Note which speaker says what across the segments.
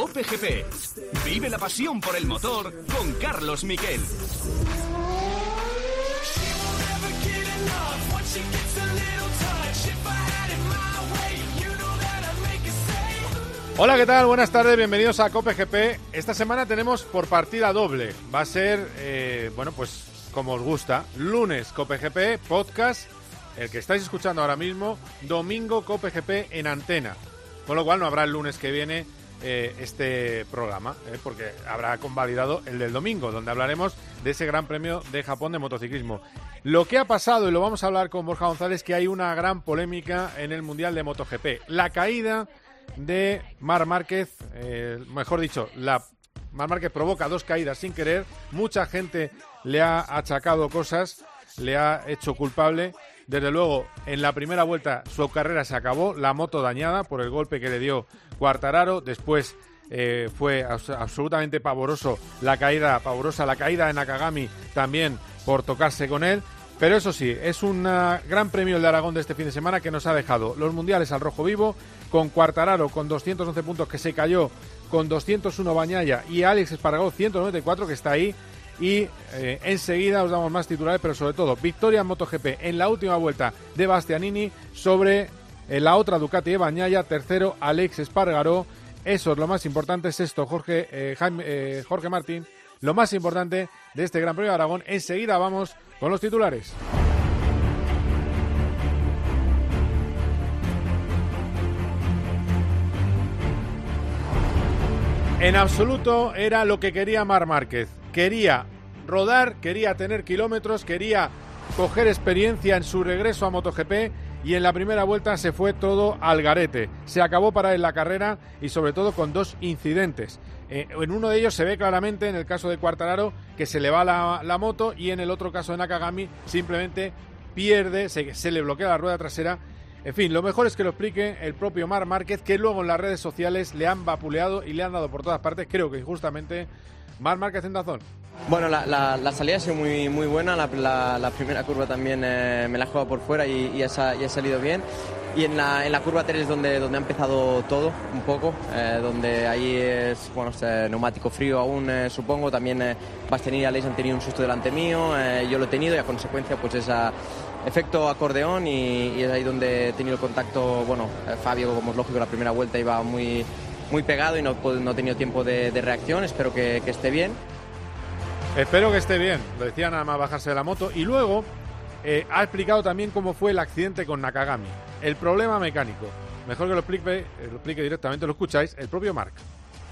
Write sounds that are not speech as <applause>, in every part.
Speaker 1: Cope GP. Vive la pasión por el motor con Carlos Miquel.
Speaker 2: Hola, ¿qué tal? Buenas tardes, bienvenidos a Cope GP. Esta semana tenemos por partida doble. Va a ser, eh, bueno, pues como os gusta, lunes Cope GP, podcast, el que estáis escuchando ahora mismo, domingo Cope GP en antena. Con lo cual no habrá el lunes que viene eh, este programa, eh, porque habrá convalidado el del domingo, donde hablaremos de ese Gran Premio de Japón de motociclismo. Lo que ha pasado, y lo vamos a hablar con Borja González, que hay una gran polémica en el Mundial de MotoGP. La caída de Mar Márquez, eh, mejor dicho, la Mar Márquez provoca dos caídas sin querer, mucha gente le ha achacado cosas, le ha hecho culpable. Desde luego, en la primera vuelta su carrera se acabó, la moto dañada por el golpe que le dio Cuartararo, después eh, fue absolutamente pavoroso la caída, pavorosa la caída de Nakagami también por tocarse con él. Pero eso sí, es un gran premio de Aragón de este fin de semana que nos ha dejado los mundiales al rojo vivo, con Cuartararo con 211 puntos que se cayó, con 201 Bañaya y Alex Espargó 194 que está ahí. Y eh, enseguida os damos más titulares, pero sobre todo victoria en MotoGP en la última vuelta de Bastianini sobre eh, la otra Ducati de Bañaya, tercero Alex Espargaró. Eso es lo más importante, sexto Jorge, eh, Jorge Martín. Lo más importante de este Gran Premio de Aragón. Enseguida vamos con los titulares. En absoluto era lo que quería Mar Márquez. Quería rodar, quería tener kilómetros, quería coger experiencia en su regreso a MotoGP y en la primera vuelta se fue todo al garete. Se acabó para él la carrera y sobre todo con dos incidentes. Eh, en uno de ellos se ve claramente, en el caso de Cuartararo, que se le va la, moto y en el otro caso de Nakagami simplemente pierde, se, se le bloquea la rueda trasera en fin, lo mejor es que lo explique el propio Mar Márquez, que luego en las redes sociales le han vapuleado y le han dado por todas partes, creo que justamente Mar Márquez en Dazón.
Speaker 3: Bueno, la, salida ha sido muy, muy buena, la, primera curva también eh, me la he jugado por fuera y, ha, salido bien. Y en la, en la curva 3 es donde, donde ha empezado todo, un poco, eh, donde ahí es bueno, neumático frío aún, eh, supongo. También eh, Bastianini y Aleix han tenido un susto delante mío, yo lo he tenido y a consecuencia pues esa efecto acordeón y, es ahí donde he tenido contacto, bueno, eh, Fabio, como es lógico, la primera vuelta iba muy, muy pegado y no, no he tenido tiempo de, reacción, espero que, esté bien.
Speaker 2: Espero que esté bien, lo decía nada más bajarse de la moto y luego eh, ha explicado también cómo fue el accidente con Nakagami, el problema mecánico. Mejor que lo explique, eh, lo explique directamente, lo escucháis, el propio Mark.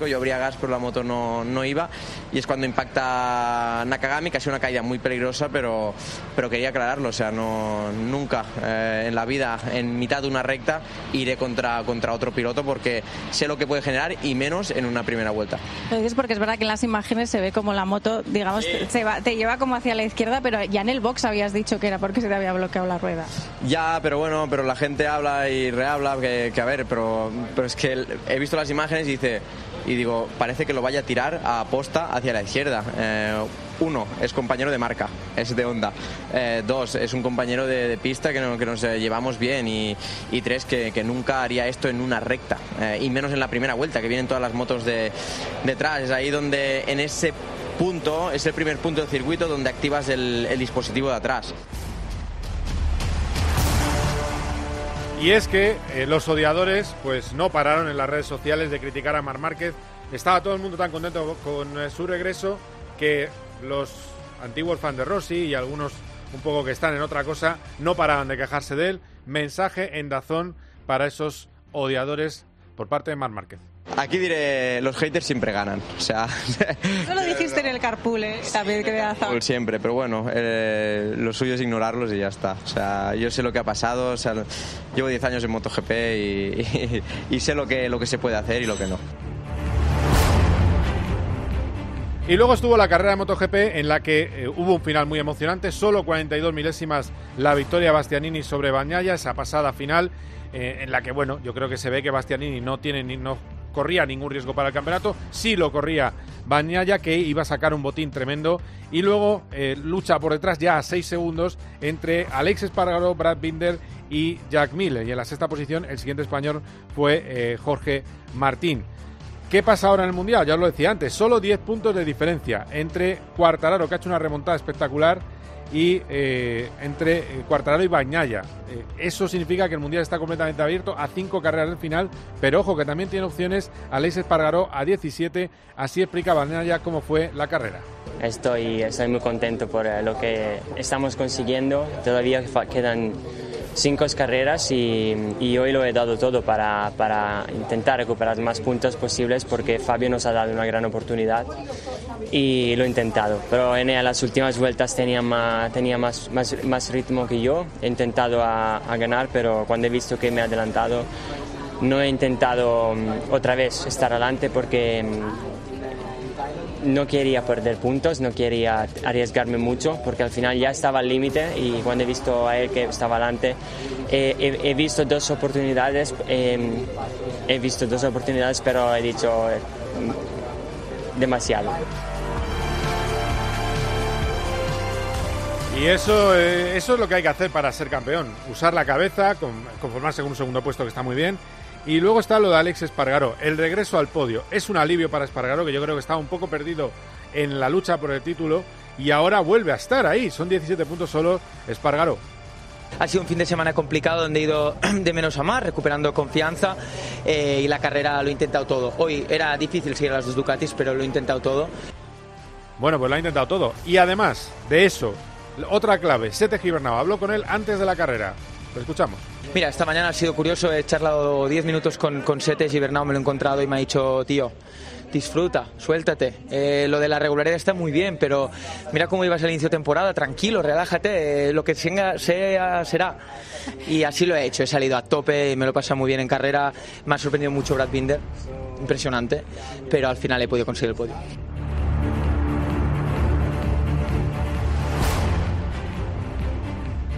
Speaker 3: Yo abría gas, pero la moto no, no, iba. Y es cuando impacta Nakagami, que ha sido una caída muy peligrosa, pero, pero quería aclararlo. O sea, no, nunca eh, en la vida, en mitad de una recta, iré contra, contra otro piloto porque sé lo que puede generar y menos en una primera vuelta.
Speaker 4: Lo dices porque es verdad que en las imágenes se ve como la moto, digamos, se va, te lleva como hacia la izquierda, pero ya en el box habías dicho que era porque se te había bloqueado la rueda.
Speaker 3: Ya, pero bueno, pero la gente habla y rehabla que, que a ver, pero, pero es que he visto las imágenes y dice y digo, parece que lo vaya a tirar a posta hacia la izquierda. Eh, uno, es compañero de marca, es de Honda. Eh, dos, es un compañero de, pista que, que, nos llevamos bien. Y, tres, que, nunca haría esto en una recta. Eh, y menos en la primera vuelta, que vienen todas las motos de, detrás. Es ahí donde, en ese punto, es el primer punto del circuito donde activas el dispositivo de atrás.
Speaker 2: Y es que eh, los odiadores pues no pararon en las redes sociales de criticar a Mar Márquez. Estaba todo el mundo tan contento con eh, su regreso que los antiguos fans de Rossi y algunos un poco que están en otra cosa no paraban de quejarse de él. Mensaje en Dazón para esos odiadores por parte de Mar Márquez.
Speaker 3: Aquí diré, los haters siempre ganan. O sea, <laughs>
Speaker 4: Eso lo dijiste en el carpool, ¿eh? También que
Speaker 3: de Siempre, pero bueno, eh, lo suyo es ignorarlos y ya está. O sea, yo sé lo que ha pasado, o sea, llevo 10 años en MotoGP y, y, sé lo que, lo que se puede hacer y lo que no.
Speaker 2: Y luego estuvo la carrera de MotoGP en la que eh, hubo un final muy emocionante, solo 42 milésimas la victoria Bastianini sobre Bañaya, esa pasada final eh, en la que bueno, yo creo que se ve que Bastianini no tiene ni, no corría ningún riesgo para el campeonato, sí lo corría Bañaya, que iba a sacar un botín tremendo, y luego eh, lucha por detrás ya a seis segundos entre Alex Espargaro, Brad Binder y Jack Miller, y en la sexta posición el siguiente español fue eh, Jorge Martín. ¿Qué pasa ahora en el Mundial? Ya os lo decía antes, solo 10 puntos de diferencia entre Cuartararo, que ha hecho una remontada espectacular, y eh, entre eh, Cuartararo y Bañaya. Eh, eso significa que el Mundial está completamente abierto a cinco carreras del final, pero ojo que también tiene opciones Aleix Espargaró a 17, así explica Bañaya cómo fue la carrera.
Speaker 5: Estoy, estoy muy contento por lo que estamos consiguiendo, todavía quedan cinco carreras y, hoy lo he dado todo para, para, intentar recuperar más puntos posibles porque Fabio nos ha dado una gran oportunidad y lo he intentado. Pero en las últimas vueltas tenía más, tenía más, más, más ritmo que yo, he intentado a, a ganar, pero cuando he visto que me he adelantado no he intentado mm, otra vez estar adelante porque mm, no quería perder puntos, no quería arriesgarme mucho porque al final ya estaba al límite y cuando he visto a él que estaba adelante he, visto dos oportunidades, em, he visto dos oportunidades pero he dicho eh, demasiado.
Speaker 2: Y eso, eh, eso es lo que hay que hacer para ser campeón, usar la cabeza, conformarse con un segundo puesto que está muy bien y luego está lo de Alex Espargaro, el regreso al podio. Es un alivio para Espargaro, que yo creo que estaba un poco perdido en la lucha por el título, y ahora vuelve a estar ahí. Son 17 puntos solo Espargaro.
Speaker 6: Ha sido un fin de semana complicado donde he ido <clears throat> de menos a más, recuperando confianza eh, y la carrera lo he intentado todo. Hoy era difícil seguir a las dos Ducatis, pero lo he intentado todo.
Speaker 2: Bueno, pues lo ha intentado todo. Y además de eso, otra clave, Sete Gibernau habló con él antes de la carrera. Lo escuchamos.
Speaker 6: Mira, esta mañana ha sido curioso, he charlado 10 minutos con, con Setes y Bernau me lo he encontrado y me ha dicho, tío, disfruta, suéltate. Eh, lo de la regularidad está muy bien, pero mira cómo ibas al inicio de temporada, tranquilo, relájate, eh, lo que sea, sea, será. Y así lo he hecho, he salido a tope y me lo he pasado muy bien en carrera. Me ha sorprendido mucho Brad Binder, impresionante, pero al final he podido conseguir el podio.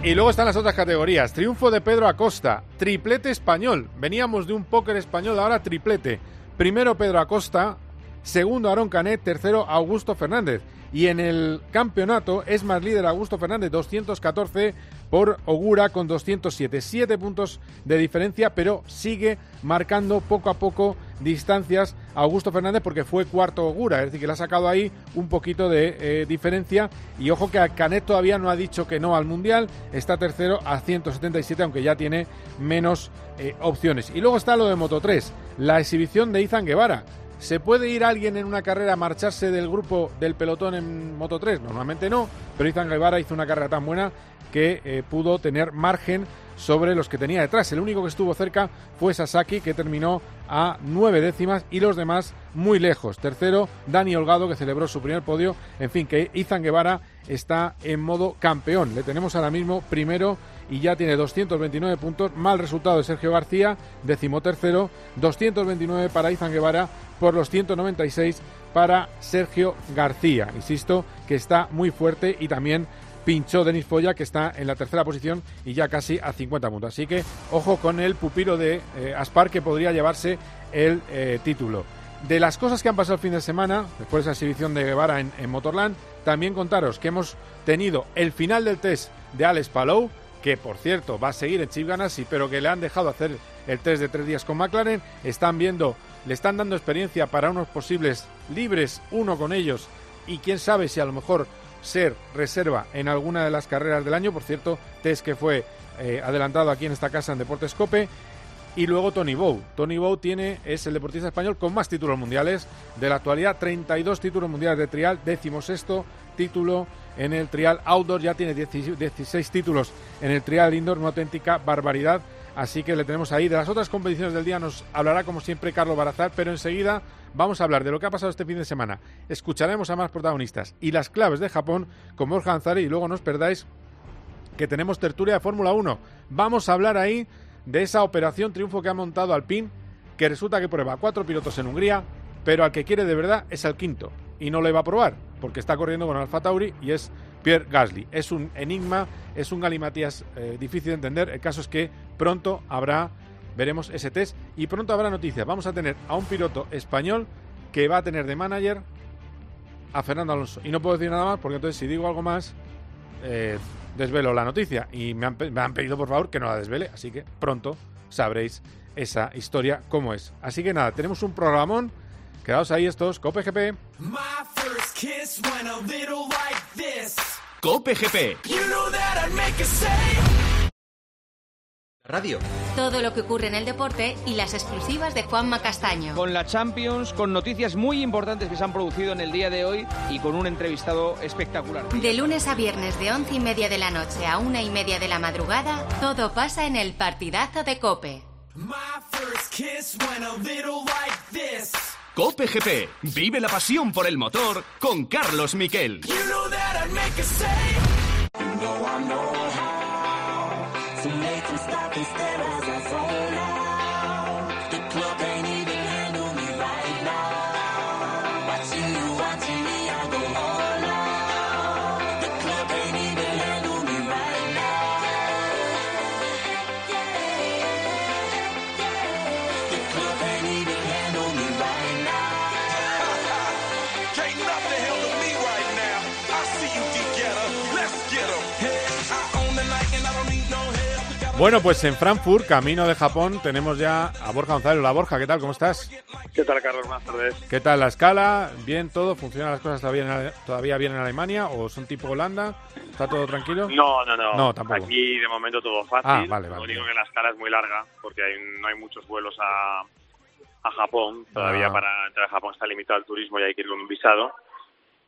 Speaker 2: Y luego están las otras categorías. Triunfo de Pedro Acosta, triplete español. Veníamos de un póker español, ahora triplete. Primero Pedro Acosta, segundo Aaron Canet, tercero Augusto Fernández. Y en el campeonato es más líder Augusto Fernández, 214 por Ogura con 207. Siete puntos de diferencia, pero sigue marcando poco a poco distancias a Augusto Fernández porque fue cuarto Ogura. Es decir, que le ha sacado ahí un poquito de eh, diferencia. Y ojo que Canet todavía no ha dicho que no al Mundial. Está tercero a 177, aunque ya tiene menos eh, opciones. Y luego está lo de Moto 3, la exhibición de Izan Guevara ¿Se puede ir alguien en una carrera a marcharse del grupo del pelotón en Moto 3? Normalmente no, pero Izan Guevara hizo una carrera tan buena que eh, pudo tener margen sobre los que tenía detrás. El único que estuvo cerca fue Sasaki, que terminó a nueve décimas, y los demás muy lejos. Tercero, Dani Holgado, que celebró su primer podio. En fin, que Izan Guevara está en modo campeón. Le tenemos ahora mismo primero y ya tiene 229 puntos. Mal resultado de Sergio García, decimotercero. 229 para Izan Guevara, por los 196 para Sergio García. Insisto que está muy fuerte y también pinchó Denis Foya, que está en la tercera posición y ya casi a 50 puntos. Así que ojo con el pupilo de eh, Aspar, que podría llevarse el eh, título. De las cosas que han pasado el fin de semana, después de esa exhibición de Guevara en, Motorland, también contaros que hemos tenido el final del test de Alex Palou, que por cierto va a seguir en Chip Ganassi, pero que le han dejado hacer el test de tres días con McLaren. Están viendo le están dando experiencia para unos posibles libres, uno con ellos, y quién sabe si a lo mejor ser reserva en alguna de las carreras del año. Por cierto, test que fue eh, adelantado aquí en esta casa en Deportes Cope. Y luego Tony Bow. Tony Bow tiene, es el deportista español con más títulos mundiales de la actualidad. 32 títulos mundiales de trial, décimo sexto título en el trial outdoor. Ya tiene 16 títulos en el trial indoor, una auténtica barbaridad Así que le tenemos ahí. De las otras competiciones del día nos hablará como siempre Carlos Barazar, pero enseguida vamos a hablar de lo que ha pasado este fin de semana. Escucharemos a más protagonistas y las claves de Japón con Borja Anzari y luego no os perdáis que tenemos tertulia de Fórmula 1. Vamos a hablar ahí de esa operación triunfo que ha montado Alpine, que resulta que prueba cuatro pilotos en Hungría, pero al que quiere de verdad es el quinto y no le va a probar porque está corriendo con Alfa Tauri y es Pierre Gasly. Es un enigma, es un galimatías eh, difícil de entender. El caso es que pronto habrá, veremos ese test y pronto habrá noticias. Vamos a tener a un piloto español que va a tener de manager a Fernando Alonso. Y no puedo decir nada más porque entonces si digo algo más, eh, desvelo la noticia. Y me han, me han pedido por favor que no la desvele. Así que pronto sabréis esa historia cómo es. Así que nada, tenemos un programón Quedaos ahí estos, Cope GP.
Speaker 1: Cope GP.
Speaker 7: Radio.
Speaker 8: Todo lo que ocurre en el deporte y las exclusivas de Juanma Castaño.
Speaker 9: Con la Champions, con noticias muy importantes que se han producido en el día de hoy y con un entrevistado espectacular.
Speaker 8: De lunes a viernes de once y media de la noche a una y media de la madrugada, todo pasa en el partidazo de Cope.
Speaker 1: Cope GP. Vive la pasión por el motor con Carlos Miquel. Watching you.
Speaker 2: Bueno, pues en Frankfurt, camino de Japón, tenemos ya a Borja González. Hola Borja, ¿qué tal? ¿Cómo estás?
Speaker 10: ¿Qué tal, Carlos? Buenas tardes.
Speaker 2: ¿Qué tal la escala? ¿Bien todo? ¿Funcionan las cosas todavía, en, todavía bien en Alemania? ¿O son tipo Holanda? ¿Está todo tranquilo?
Speaker 10: No, no, no.
Speaker 2: No, tampoco.
Speaker 10: Aquí de momento todo fácil.
Speaker 2: Ah, vale, vale.
Speaker 10: Lo único que la escala es muy larga porque hay, no hay muchos vuelos a, a Japón. Todavía
Speaker 2: Ah.
Speaker 10: para entrar a Japón está limitado el turismo y hay que ir con un visado.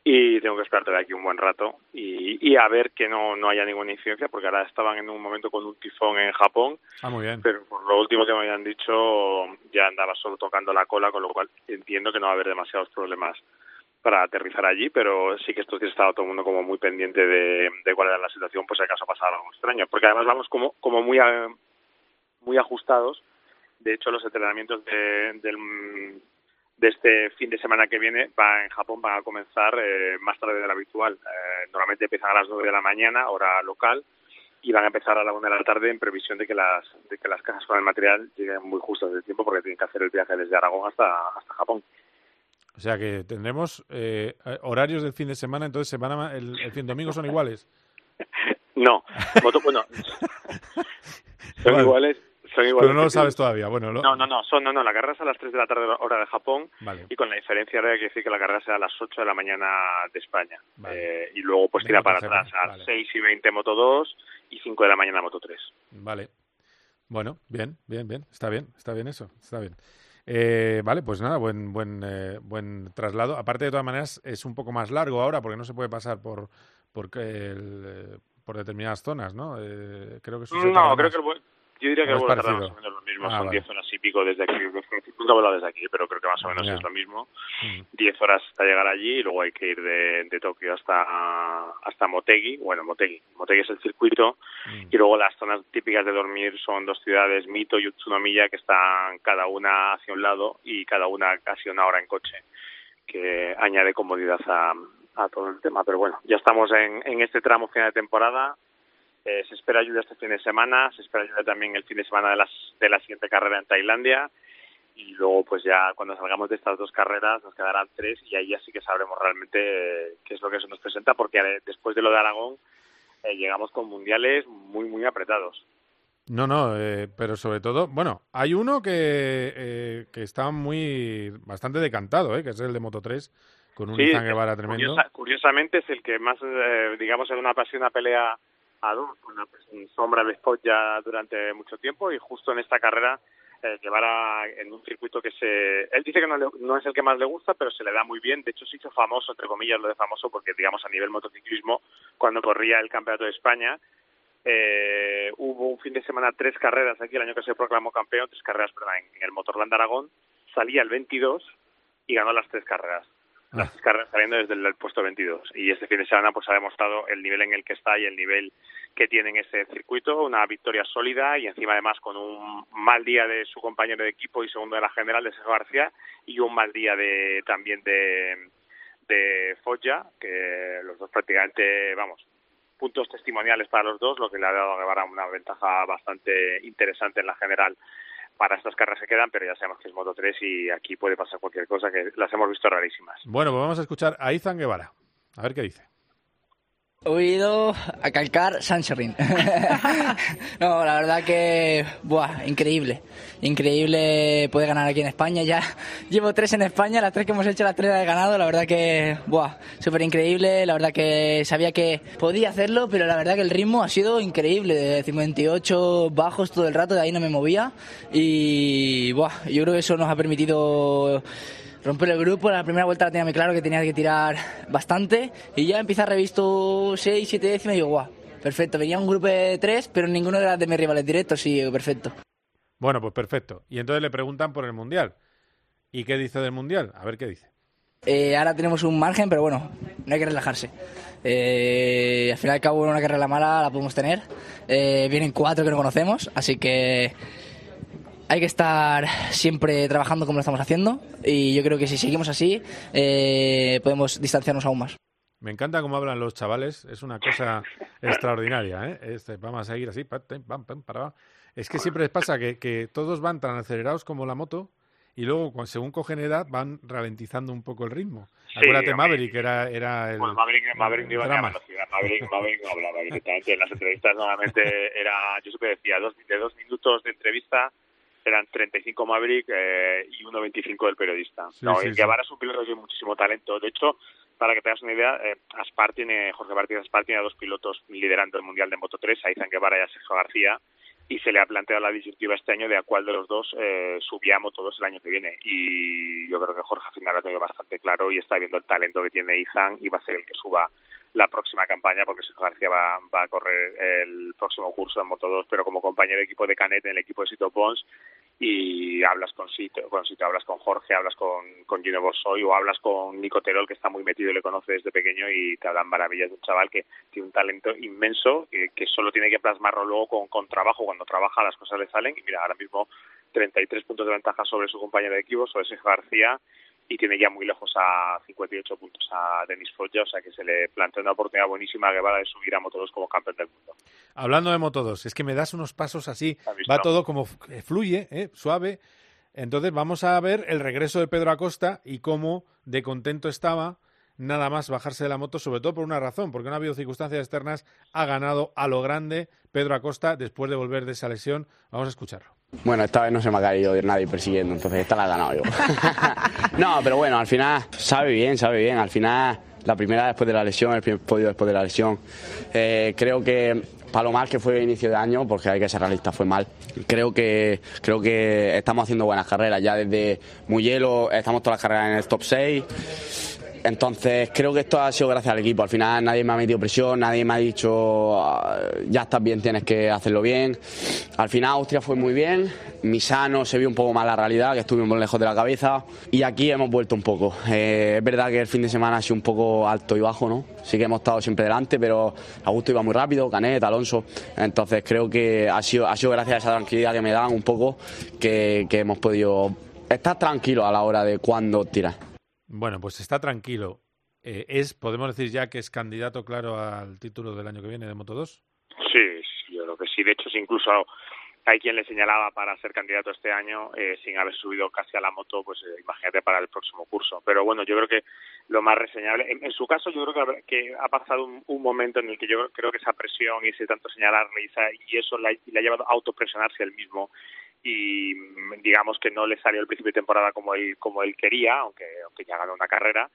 Speaker 10: Y tengo que esperar todavía aquí un buen rato y, y a ver que no, no haya ninguna incidencia porque ahora estaban en un momento con un tifón en Japón
Speaker 2: Ah, muy bien.
Speaker 10: pero por lo último que me habían dicho ya andaba solo tocando la cola, con lo cual entiendo que no va a haber demasiados problemas para aterrizar allí, pero sí que estos días estaba todo el mundo como muy pendiente de, de cuál era la situación, pues si acaso pasaba algo extraño, porque además vamos como, como muy, a- muy ajustados. De hecho, los entrenamientos de, del, de este fin de semana que viene va en Japón van a comenzar eh, más tarde de lo habitual. Eh, normalmente empiezan a las 9 de la mañana, hora local, y van a empezar a la una de la tarde en previsión de que las de que las cajas con el material lleguen muy justas de tiempo porque tienen que hacer el viaje desde Aragón hasta hasta Japón.
Speaker 2: O sea que tendremos eh, horarios del fin de semana, entonces semana, el, el fin domingo son iguales. <laughs>
Speaker 10: No, bueno, <laughs> son iguales, son.
Speaker 2: Pero no lo sabes todavía. Bueno, lo-
Speaker 10: No, no, no, son, no, no, la carrera es a las 3 de la tarde hora de Japón
Speaker 2: Vale.
Speaker 10: y con la diferencia hay que decir que la carrera será a las 8 de la mañana de España.
Speaker 2: Vale.
Speaker 10: Eh, y luego pues
Speaker 2: De
Speaker 10: tira para atrás a
Speaker 2: vale.
Speaker 10: 6 y 20 Moto 2 y 5 de la mañana Moto 3.
Speaker 2: Vale. Bueno, bien, bien, bien. Está bien, está bien eso. Está bien. Eh, vale, pues nada, buen, buen, eh, buen traslado. Aparte, de todas maneras, es un poco más largo ahora porque no se puede pasar por, por, que el, eh, por determinadas zonas, ¿no? Eh, creo que
Speaker 10: No, creo
Speaker 2: más.
Speaker 10: que el, yo diría que
Speaker 2: ¿O
Speaker 10: el
Speaker 2: es
Speaker 10: vuelo tarda más o menos lo mismo,
Speaker 2: Ah,
Speaker 10: son
Speaker 2: vale.
Speaker 10: 10 horas y pico desde aquí. Nunca he volado desde aquí, pero creo que más o menos es lo mismo.
Speaker 2: Mm.
Speaker 10: 10 horas hasta llegar allí y luego hay que ir de, de Tokio hasta, hasta Motegi. Bueno, Motegi. Motegi es el circuito
Speaker 2: Mm.
Speaker 10: y luego las zonas típicas de dormir son dos ciudades, Mito y Utsunomiya, que están cada una hacia un lado y cada una casi una hora en coche, que añade comodidad a, a todo el tema. Pero bueno, ya estamos en, en este tramo final de temporada. Eh, se espera lluvia este fin de semana, se espera lluvia también el fin de semana de, las, de la siguiente carrera en Tailandia y luego pues ya cuando salgamos de estas dos carreras nos quedarán tres y ahí ya sí que sabremos realmente eh, qué es lo que se nos presenta porque eh, después de lo de Aragón eh, llegamos con mundiales muy muy apretados.
Speaker 2: No, no, eh, pero sobre todo, bueno, hay uno que, eh, que está muy, bastante decantado, ¿eh? que es el de Moto 3, con un
Speaker 10: Sí,
Speaker 2: Guevara tremendo.
Speaker 10: curiosa- curiosamente es el que más, eh, digamos, en una pasión, una pelea a dos, una pues, sombra de spot ya durante mucho tiempo y justo en esta carrera eh, Guevara en un circuito que se... Él dice que no, le- no es el que más le gusta, pero se le da muy bien. De hecho, se hizo famoso, entre comillas, lo de famoso, porque, digamos, a nivel motociclismo, cuando corría el Campeonato de España, eh, hubo un fin de semana tres carreras aquí el año que se proclamó campeón, tres carreras perdón, en, el Motorland Aragón, salía el 22 y ganó las tres carreras. Las carreras saliendo desde el, puesto 22. Y este fin de semana pues ha demostrado el nivel en el que está y el nivel que tiene en ese circuito, una victoria sólida y encima además con un mal día de su compañero de equipo y segundo de la general de Sergio García y un mal día de también de de Foggia, que los dos prácticamente, vamos, puntos testimoniales para los dos, lo que le ha dado a Guevara una ventaja bastante interesante en la general para estas carreras que quedan, pero ya sabemos que es Moto 3 y aquí puede pasar cualquier cosa, que las hemos visto rarísimas.
Speaker 2: Bueno, pues vamos a escuchar a Izan Guevara. A ver qué dice.
Speaker 11: He ido a calcar Sanchorin. <laughs> no, la verdad que, buah, increíble. Increíble poder ganar aquí en España. Ya llevo tres en España, las tres que hemos hecho, las tres las he ganado. La verdad que, buah, súper increíble. La verdad que sabía que podía hacerlo, pero la verdad que el ritmo ha sido increíble. De 58 bajos todo el rato, de ahí no me movía. Y, buah, yo creo que eso nos ha permitido romper el grupo. En la primera vuelta la tenía muy claro que tenía que tirar bastante y ya empieza a revisto 6, 7 décimas y digo, guau, perfecto. Venía un grupo de 3, pero ninguno de, las de mis rivales directos y perfecto.
Speaker 2: Bueno, pues perfecto. Y entonces le preguntan por el Mundial. ¿Y qué dice del Mundial? A ver qué dice.
Speaker 11: Eh, ahora tenemos un margen, pero bueno, no hay que relajarse. Eh, al final y al cabo una carrera mala la podemos tener. Eh, vienen cuatro que no conocemos, así que hay que estar siempre trabajando como lo estamos haciendo y yo creo que si seguimos así eh, podemos distanciarnos aún más.
Speaker 2: Me encanta cómo hablan los chavales, es una cosa extraordinaria. ¿eh? Este, vamos a seguir así, es que siempre les pasa que, que, todos van tan acelerados como la moto y luego, según cogen edad, van ralentizando un poco el ritmo. Acuérdate, Maverick, era, era el.
Speaker 10: Bueno, Maverick, Maverick no iba a velocidad. Maverick, Maverick no hablaba directamente. En las entrevistas, normalmente era. Yo siempre decía, dos, de dos minutos de entrevista eran 35 Maverick eh, y 1.25 del periodista. no, sí, Guevara es un piloto de muchísimo talento. De hecho, para que te hagas una idea, eh, Aspar tiene, Jorge Martínez Aspar tiene a dos pilotos liderando el Mundial de Moto 3, a Izan Guevara y a Sergio García, y se le ha planteado la disyuntiva este año de a cuál de los dos eh, subía Moto 2 el año que viene. Y yo creo que Jorge al final lo ha tenido bastante claro y está viendo el talento que tiene Izan y va a ser el que suba la próxima campaña porque Sergio García va, a correr el próximo curso en Moto 2, pero como compañero de equipo de Canet en el equipo de Sito Pons y hablas con Sito, con Sito, hablas con Jorge, hablas con, con Gino Borsoy o hablas con Nico Terol que está muy metido y le conoce desde pequeño y te hablan maravillas de un chaval que tiene un talento inmenso que, que solo tiene que plasmarlo luego con, con trabajo, cuando trabaja las cosas le salen y mira, ahora mismo 33 puntos de ventaja sobre su compañero de equipo, sobre Sergio García y tiene ya muy lejos a 58 puntos a Denis Foggia, o sea que se le plantea una oportunidad buenísima a Guevara de subir a Moto2 como campeón del mundo.
Speaker 2: Hablando de Moto2, es que me das unos pasos así, va todo como fluye, ¿eh? suave. Entonces vamos a ver el regreso de Pedro Acosta y cómo de contento estaba nada más bajarse de la moto, sobre todo por una razón, porque no ha habido circunstancias externas, ha ganado a lo grande Pedro Acosta después de volver de esa lesión. Vamos a escucharlo.
Speaker 12: Bueno, esta vez no se me ha caído nadie persiguiendo, entonces esta la he ganado yo. <laughs> no, pero bueno, al final sabe bien, sabe bien. Al final, la primera después de la lesión, el primer podio después de la lesión. Eh, creo que para lo mal que fue el inicio de año, porque hay que ser realista, fue mal. Creo que, creo que estamos haciendo buenas carreras. Ya desde hielo estamos todas las carreras en el top 6 entonces creo que esto ha sido gracias al equipo. Al final nadie me ha metido presión, nadie me ha dicho ah, ya estás bien, tienes que hacerlo bien. Al final Austria fue muy bien, Misano se vio un poco más la realidad, que estuvimos lejos de la cabeza y aquí hemos vuelto un poco. Eh, es verdad que el fin de semana ha sido un poco alto y bajo, ¿no? Sí que hemos estado siempre delante, pero Augusto iba muy rápido, Canet, Alonso. Entonces creo que ha sido, ha sido gracias a esa tranquilidad que me dan un poco que, hemos podido estar tranquilos a la hora de cuándo tirar.
Speaker 2: Bueno, pues está tranquilo. Eh, es, podemos decir ya que es candidato claro al título del año que viene de Moto 2.
Speaker 10: Sí, yo creo que sí. De hecho, incluso hay quien le señalaba para ser candidato este año eh, sin haber subido casi a la moto, pues eh, imagínate para el próximo curso. Pero bueno, yo creo que lo más reseñable, en, su caso yo creo que, ha pasado un, momento en el que yo creo que esa presión y ese tanto señalarle y, eso le ha llevado a autopresionarse él mismo y digamos que no le salió el principio de temporada como él como él quería aunque aunque ya ganó una carrera.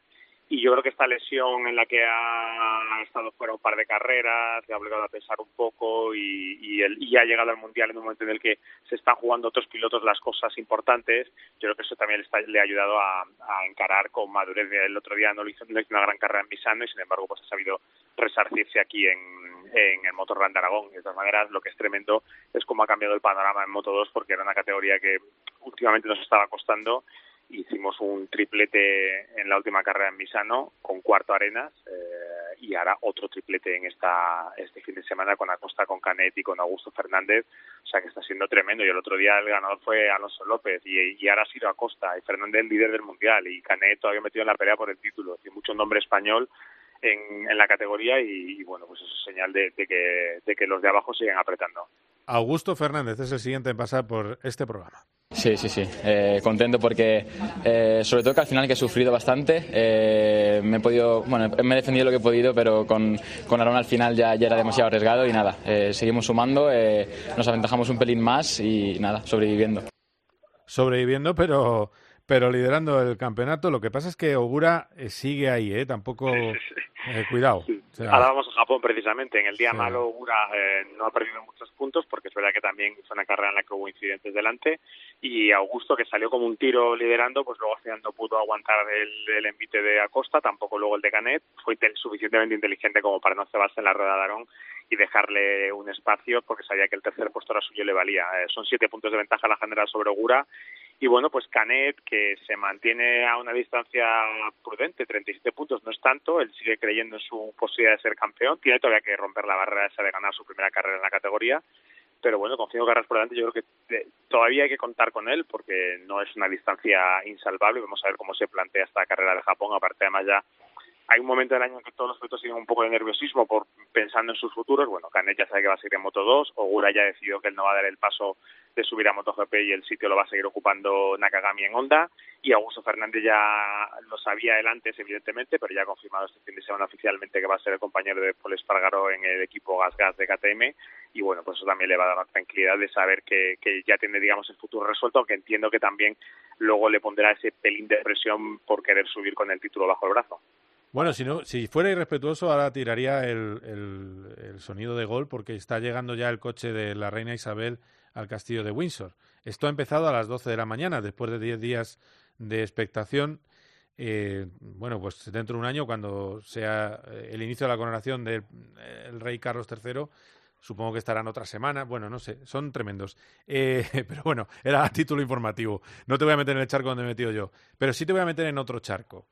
Speaker 10: Y yo creo que esta lesión en la que ha estado fuera un par de carreras le ha obligado a pensar un poco y, y, el, y ha llegado al mundial en un momento en el que se están jugando otros pilotos las cosas importantes. Yo creo que eso también le, le ha ayudado a, a, encarar con madurez. El otro día no, hizo, no hizo una gran carrera en Misano y sin embargo pues ha sabido resarcirse aquí en en el Motorland de Aragón. De todas maneras, lo que es tremendo es cómo ha cambiado el panorama en Moto 2 porque era una categoría que últimamente nos estaba costando. Hicimos un triplete en la última carrera en Misano con cuarto Arenas eh, y ahora otro triplete en esta este fin de semana con Acosta, con Canet y con Augusto Fernández. O sea que está siendo tremendo. Y el otro día el ganador fue Alonso López y, y ahora ha sido Acosta y Fernández el líder del mundial y Canet todavía metido en la pelea por el título. Tiene mucho nombre español en, en la categoría y, y, bueno, pues eso es señal de, de, que, de que los de abajo siguen apretando.
Speaker 2: Augusto Fernández es el siguiente en pasar por este programa.
Speaker 13: Sí, sí, sí. Eh, contento porque, eh, sobre todo que al final que he sufrido bastante, eh, me he podido, bueno, me he defendido lo que he podido, pero con, con Aaron al final ya, ya era demasiado arriesgado y nada, seguimos sumando, nos aventajamos un pelín más y nada, sobreviviendo.
Speaker 2: Sobreviviendo, pero pero liderando el campeonato. Lo que pasa es que Ogura sigue ahí, ¿eh? Tampoco. Eh, cuidado.
Speaker 10: Ahora vamos a Japón precisamente. En el día malo Ogura eh, no ha perdido muchos puntos porque es verdad que también fue una carrera en la que hubo incidentes delante y Augusto que salió como un tiro liderando pues luego al final no pudo aguantar el, envite de Acosta, tampoco luego el de Canet. Fue suficientemente inteligente como para no cebarse en la rueda de Arón y dejarle un espacio porque sabía que el tercer puesto era suyo y le valía. Eh, son siete puntos de ventaja la general sobre Ogura y bueno, pues Canet que se mantiene a una distancia prudente, 37 puntos no es tanto, él sigue creyendo en su posibilidad de ser campeón, tiene todavía que romper la barrera esa de ganar su primera carrera en la categoría, pero bueno, con cinco carreras por delante yo creo que eh, todavía hay que contar con él porque no es una distancia insalvable, vamos a ver cómo se plantea esta carrera de Japón, aparte además ya hay un momento del año en que todos los pilotos tienen un poco de nerviosismo por pensando en sus futuros. Bueno, Canet ya sabe que va a seguir en Moto 2, Ogura ya ha decidido que él no va a dar el paso de subir a MotoGP y el sitio lo va a seguir ocupando Nakagami en Honda. Y Augusto Fernández ya lo sabía él antes, evidentemente, pero ya ha confirmado este fin de semana oficialmente que va a ser el compañero de Paul Espargaro en el equipo Gas Gas de KTM. Y bueno, pues eso también le va a dar la tranquilidad de saber que, que ya tiene, digamos, el futuro resuelto, aunque entiendo que también luego le pondrá ese pelín de presión por querer subir con el título bajo el brazo.
Speaker 2: Bueno, si, no, si fuera irrespetuoso, ahora tiraría el, sonido de gol porque está llegando ya el coche de la reina Isabel al castillo de Windsor. Esto ha empezado a las 12 de la mañana, después de 10 días de expectación. Eh, bueno, pues dentro de un año, cuando sea eh, el inicio de la coronación del rey Carlos III, supongo que estarán otra semana. Bueno, no sé, son tremendos. Eh, <laughs> pero bueno, era a título informativo. No te voy a meter en el charco donde he metido yo, pero sí te voy a meter en otro charco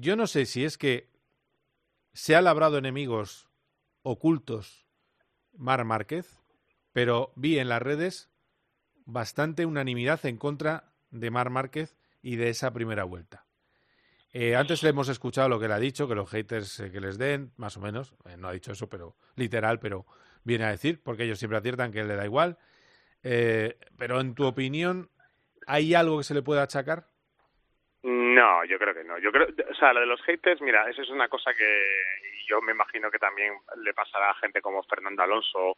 Speaker 2: yo no sé si es que se ha labrado enemigos ocultos Mar Márquez, pero vi en las redes bastante unanimidad en contra de Mar Márquez y de esa primera vuelta. Eh, antes le hemos escuchado lo que le ha dicho, que los haters eh, que les den, más o menos, eh, no ha dicho eso, pero literal, pero viene a decir, porque ellos siempre aciertan que le da igual. pero en tu opinión, ¿hay algo que se le pueda achacar?
Speaker 10: No, yo creo que no. Yo creo, o sea, lo de los haters, mira, eso es una cosa que yo me imagino que también le pasará a gente como Fernando Alonso.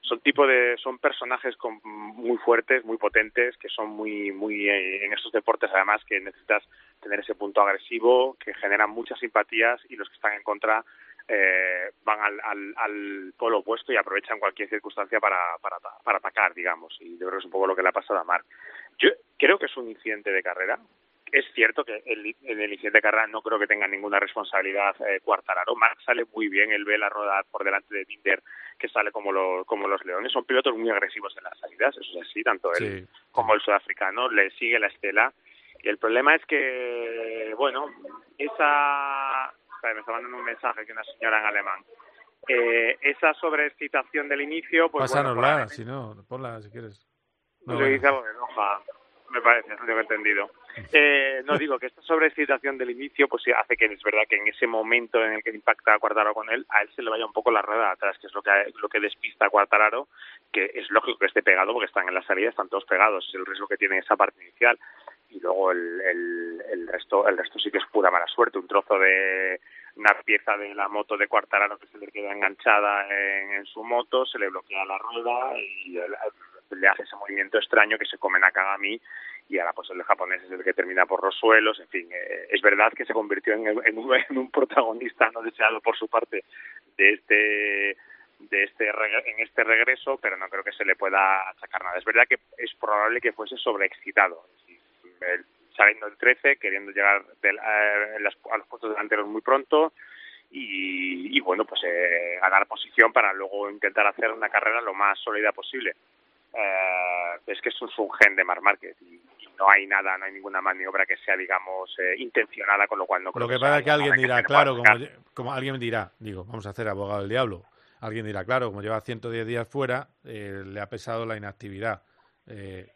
Speaker 10: Son tipo de, son personajes muy fuertes, muy potentes, que son muy, muy eh, en estos deportes además que necesitas tener ese punto agresivo, que generan muchas simpatías y los que están en contra eh, van al, al, al, polo opuesto y aprovechan cualquier circunstancia para, para, para atacar, digamos. Y yo creo que es un poco lo que le ha pasado a Marc. Yo creo que es un incidente de carrera, es cierto que el, en el incidente de carrera no creo que tenga ninguna responsabilidad eh, Cuartararo. Marc sale muy bien, él ve la rueda por delante de Binder que sale como, lo, como los leones. Son pilotos muy agresivos en las salidas, eso es así, tanto él como el sudafricano. Le sigue la estela. Y el problema es que, bueno, esa... me está mandando un mensaje que una señora en alemán. Eh, esa sobreexcitación del inicio... Pues,
Speaker 2: Pásanosla, si no, ponla si quieres.
Speaker 10: No, le dice algo de enoja me parece, es lo que he entendido. Eh, no digo que esta sobrecitación del inicio pues hace que es verdad que en ese momento en el que impacta a con él, a él se le vaya un poco la rueda atrás, que es lo que lo que despista a Cuartararo, que es lógico que esté pegado porque están en la salida, están todos pegados, es el riesgo que tiene esa parte inicial. Y luego el, el, el resto el resto sí que es pura mala suerte, un trozo de una pieza de la moto de Cuartararo que se le queda enganchada en, en su moto, se le bloquea la rueda y le hace ese movimiento extraño que se come Nakagami y ahora pues el japonés es el que termina por los suelos, en fin, eh, es verdad que se convirtió en, un, <laughs> en, un, protagonista no deseado por su parte de este de este en este regreso, pero no creo que se le pueda achacar nada. Es verdad que es probable que fuese sobreexcitado, saliendo el 13, queriendo llegar del, a, a los puestos delanteros muy pronto, y, y, bueno, pues eh, ganar posición para luego intentar hacer una carrera lo más sólida posible eh, es que eso es un gen de Mar Márquez y, no hay nada, no hay ninguna maniobra que sea, digamos, eh, intencionada, con lo cual no creo
Speaker 2: Lo que, pasa es que alguien dirá, claro, como, como, alguien dirá, digo, vamos a hacer abogado del diablo, alguien dirá, claro, como lleva 110 días fuera, eh, le ha pesado la inactividad. Eh,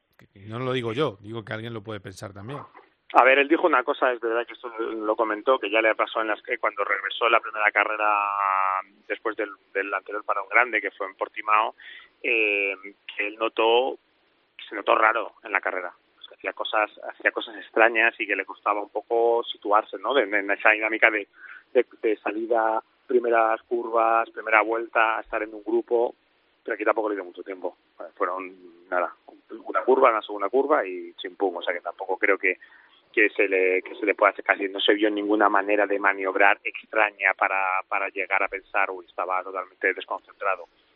Speaker 2: no lo digo yo, digo que alguien lo puede pensar también.
Speaker 10: A ver, él dijo una cosa, es verdad que esto lo comentó, que ya le pasó en las que cuando regresó la primera carrera después del, del anterior un grande, que fue en Portimao, eh, que él notó, se notó raro en la carrera. Hacía cosas, hacía cosas extrañas y que le costaba un poco situarse, ¿no? en esa dinámica de, de, salida, primeras curvas, primera vuelta, estar en un grupo, pero aquí tampoco le dio mucho tiempo. Fueron, nada, una curva, una segunda curva y chimpum, o sea que tampoco creo que que se le que se le pueda hacer casi no se vio ninguna manera de maniobrar extraña para, para llegar a pensar uy estaba totalmente desconcentrado es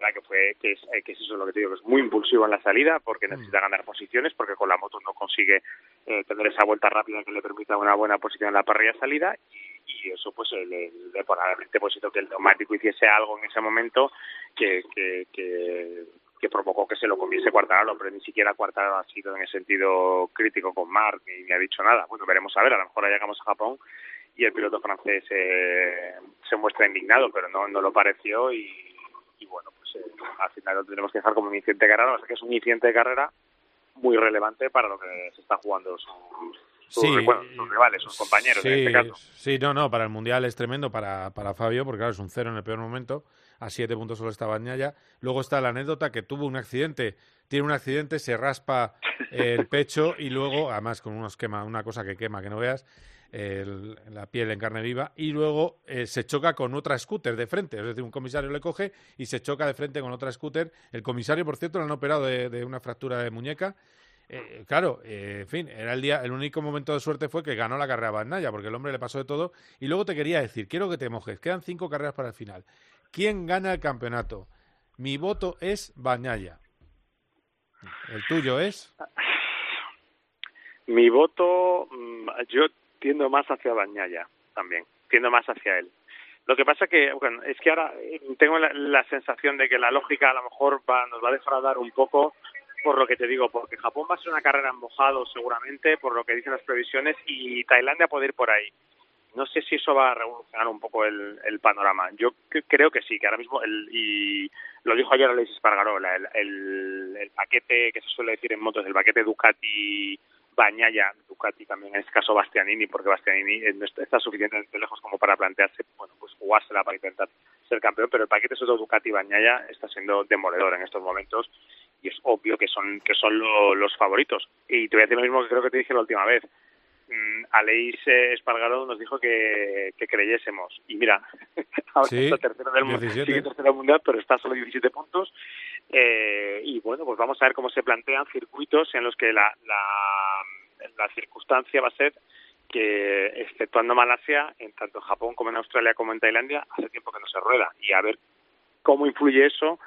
Speaker 10: verdad que fue que es, que es eso lo que te digo que es muy impulsivo en la salida porque mm. necesita ganar posiciones porque con la moto no consigue eh, tener esa vuelta rápida que le permita una buena posición en la parrilla salida y, eso pues le, le probablemente pues hizo que el neumático hiciese algo en ese momento que, que, que que provocó que se lo comiese Cuartararo, pero ni siquiera Cuartararo ha sido en ese sentido crítico con Marc ni, ni ha dicho nada. Bueno, veremos a ver, a lo mejor llegamos a Japón y el piloto francés eh, se muestra indignado, pero no, no lo pareció y, bueno, eh, al final lo tendremos que dejar como un incidente de carrera, o sea que es un incidente de carrera muy relevante para lo que se está jugando sus, rivales, sus compañeros en este caso.
Speaker 2: Sí, no, no, para el Mundial es tremendo para, para Fabio, porque claro, es un cero en el peor momento a siete puntos solo está Bañaya. Luego está la anécdota que tuvo un accidente, tiene un accidente, se raspa el pecho y luego, además con unos quema, una cosa que quema, que no veas, la piel en carne viva y luego eh, se choca con otra scooter de frente, es decir, un comisario le coge y se choca de frente con otra scooter. El comisario, por cierto, lo han operado de, una fractura de muñeca. Eh, claro, eh, en fin, era el día, el único momento de suerte fue que ganó la carrera a Bagnaya, porque el hombre le pasó de todo. Y luego te quería decir, quiero que te mojes, quedan cinco carreras para el final. ¿Quién gana el campeonato? Mi voto es Bañaya. ¿El tuyo es?
Speaker 10: Mi voto, mm, yo tiendo más hacia Bañaya también, tiendo más hacia él. Lo que pasa que, es que ahora eh, tengo la, sensación de que la lógica a lo mejor va, nos va a defraudar un poco por lo que te digo, porque Japón va a ser una carrera en mojado seguramente, por lo que dicen las previsiones, y Tailandia puede ir por ahí no sé si eso va a revolucionar un poco el, panorama. Yo creo que sí, que ahora mismo, el, y lo dijo ayer Alexis el, el, paquete que se suele decir en motos, el paquete Ducati Bañaya, Ducati también en este caso Bastianini, porque Bastianini está suficientemente lejos como para plantearse, bueno, pues jugársela para intentar ser campeón, pero el paquete sobre Ducati Bañaya está siendo demoledor en estos momentos y es obvio que son que son los favoritos. Y te voy a decir lo mismo que creo que te dije la última vez Aleix Espargaró nos dijo que, que creyésemos. Y mira, <laughs> ahora está tercero del mundo, sigue tercero mundial, pero está solo 17 puntos. Eh, y bueno, pues vamos a ver cómo se plantean circuitos en los que la, la, la circunstancia va a ser que, exceptuando Malasia, en tanto en Japón como en Australia como en Tailandia, hace tiempo que no se rueda. Y a ver cómo influye eso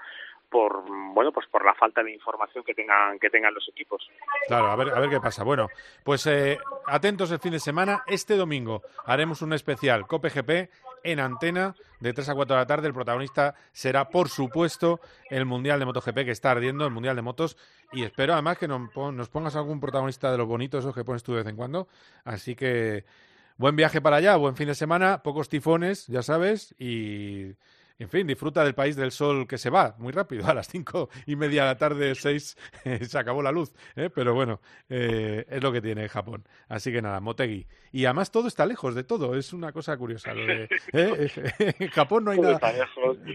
Speaker 10: por bueno pues por la falta de información que tengan que tengan los equipos.
Speaker 2: Claro a ver a ver qué pasa. Bueno pues eh, atentos el fin de semana. Este domingo haremos un especial Cope GP en antena de 3 a 4 de la tarde. El protagonista será por supuesto el mundial de MotoGP que está ardiendo el mundial de motos. Y espero además que nos, pongas algún protagonista de los bonitos esos que pones tú de vez en cuando. Así que buen viaje para allá buen fin de semana pocos tifones ya sabes y en fin, disfruta del país del sol que se va muy rápido. <laughs> A las cinco y media de la tarde, seis, se acabó la luz. ¿eh? Pero bueno, eh, es lo que tiene Japón. Así que nada, Motegi. Y además todo está lejos de todo. Es una cosa curiosa. Lo de, <laughs> ¿eh? En Japón no hay nada.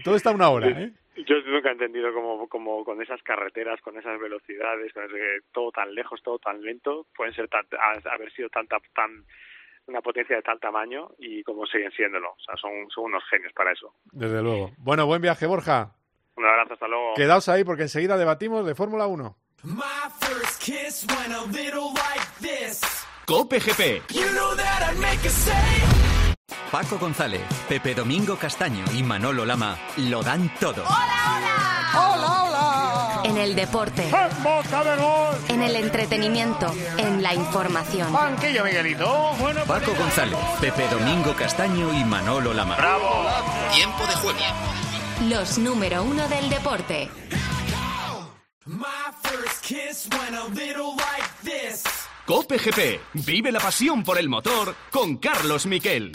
Speaker 2: todo está a una hora. ¿eh?
Speaker 10: Yo nunca he entendido como, como con esas carreteras, con esas velocidades, con todo tan lejos, todo tan lento, pueden ser tan, haber sido tanta, tan una potencia de tal tamaño y como siguen siéndolo. O sea, son, son unos genios para eso.
Speaker 2: Desde luego. Bueno, buen viaje, Borja.
Speaker 10: Un abrazo, hasta luego.
Speaker 2: Quedaos ahí porque enseguida debatimos de Fórmula 1.
Speaker 1: Cope GP.
Speaker 14: Paco González, Pepe Domingo Castaño y Manolo Lama lo dan todo.
Speaker 15: ¡Hola, hola!
Speaker 8: ¡Hola, hola! En el deporte.
Speaker 15: ¡En boca de gol!
Speaker 8: En el entretenimiento. En la información.
Speaker 15: Banquillo, Miguelito.
Speaker 14: Bueno, Paco González, Pepe Domingo Castaño y Manolo Lama.
Speaker 15: ¡Bravo!
Speaker 14: Tiempo de juego.
Speaker 8: Los número uno del deporte.
Speaker 1: Cope GP. Vive la pasión por el motor con Carlos Miquel.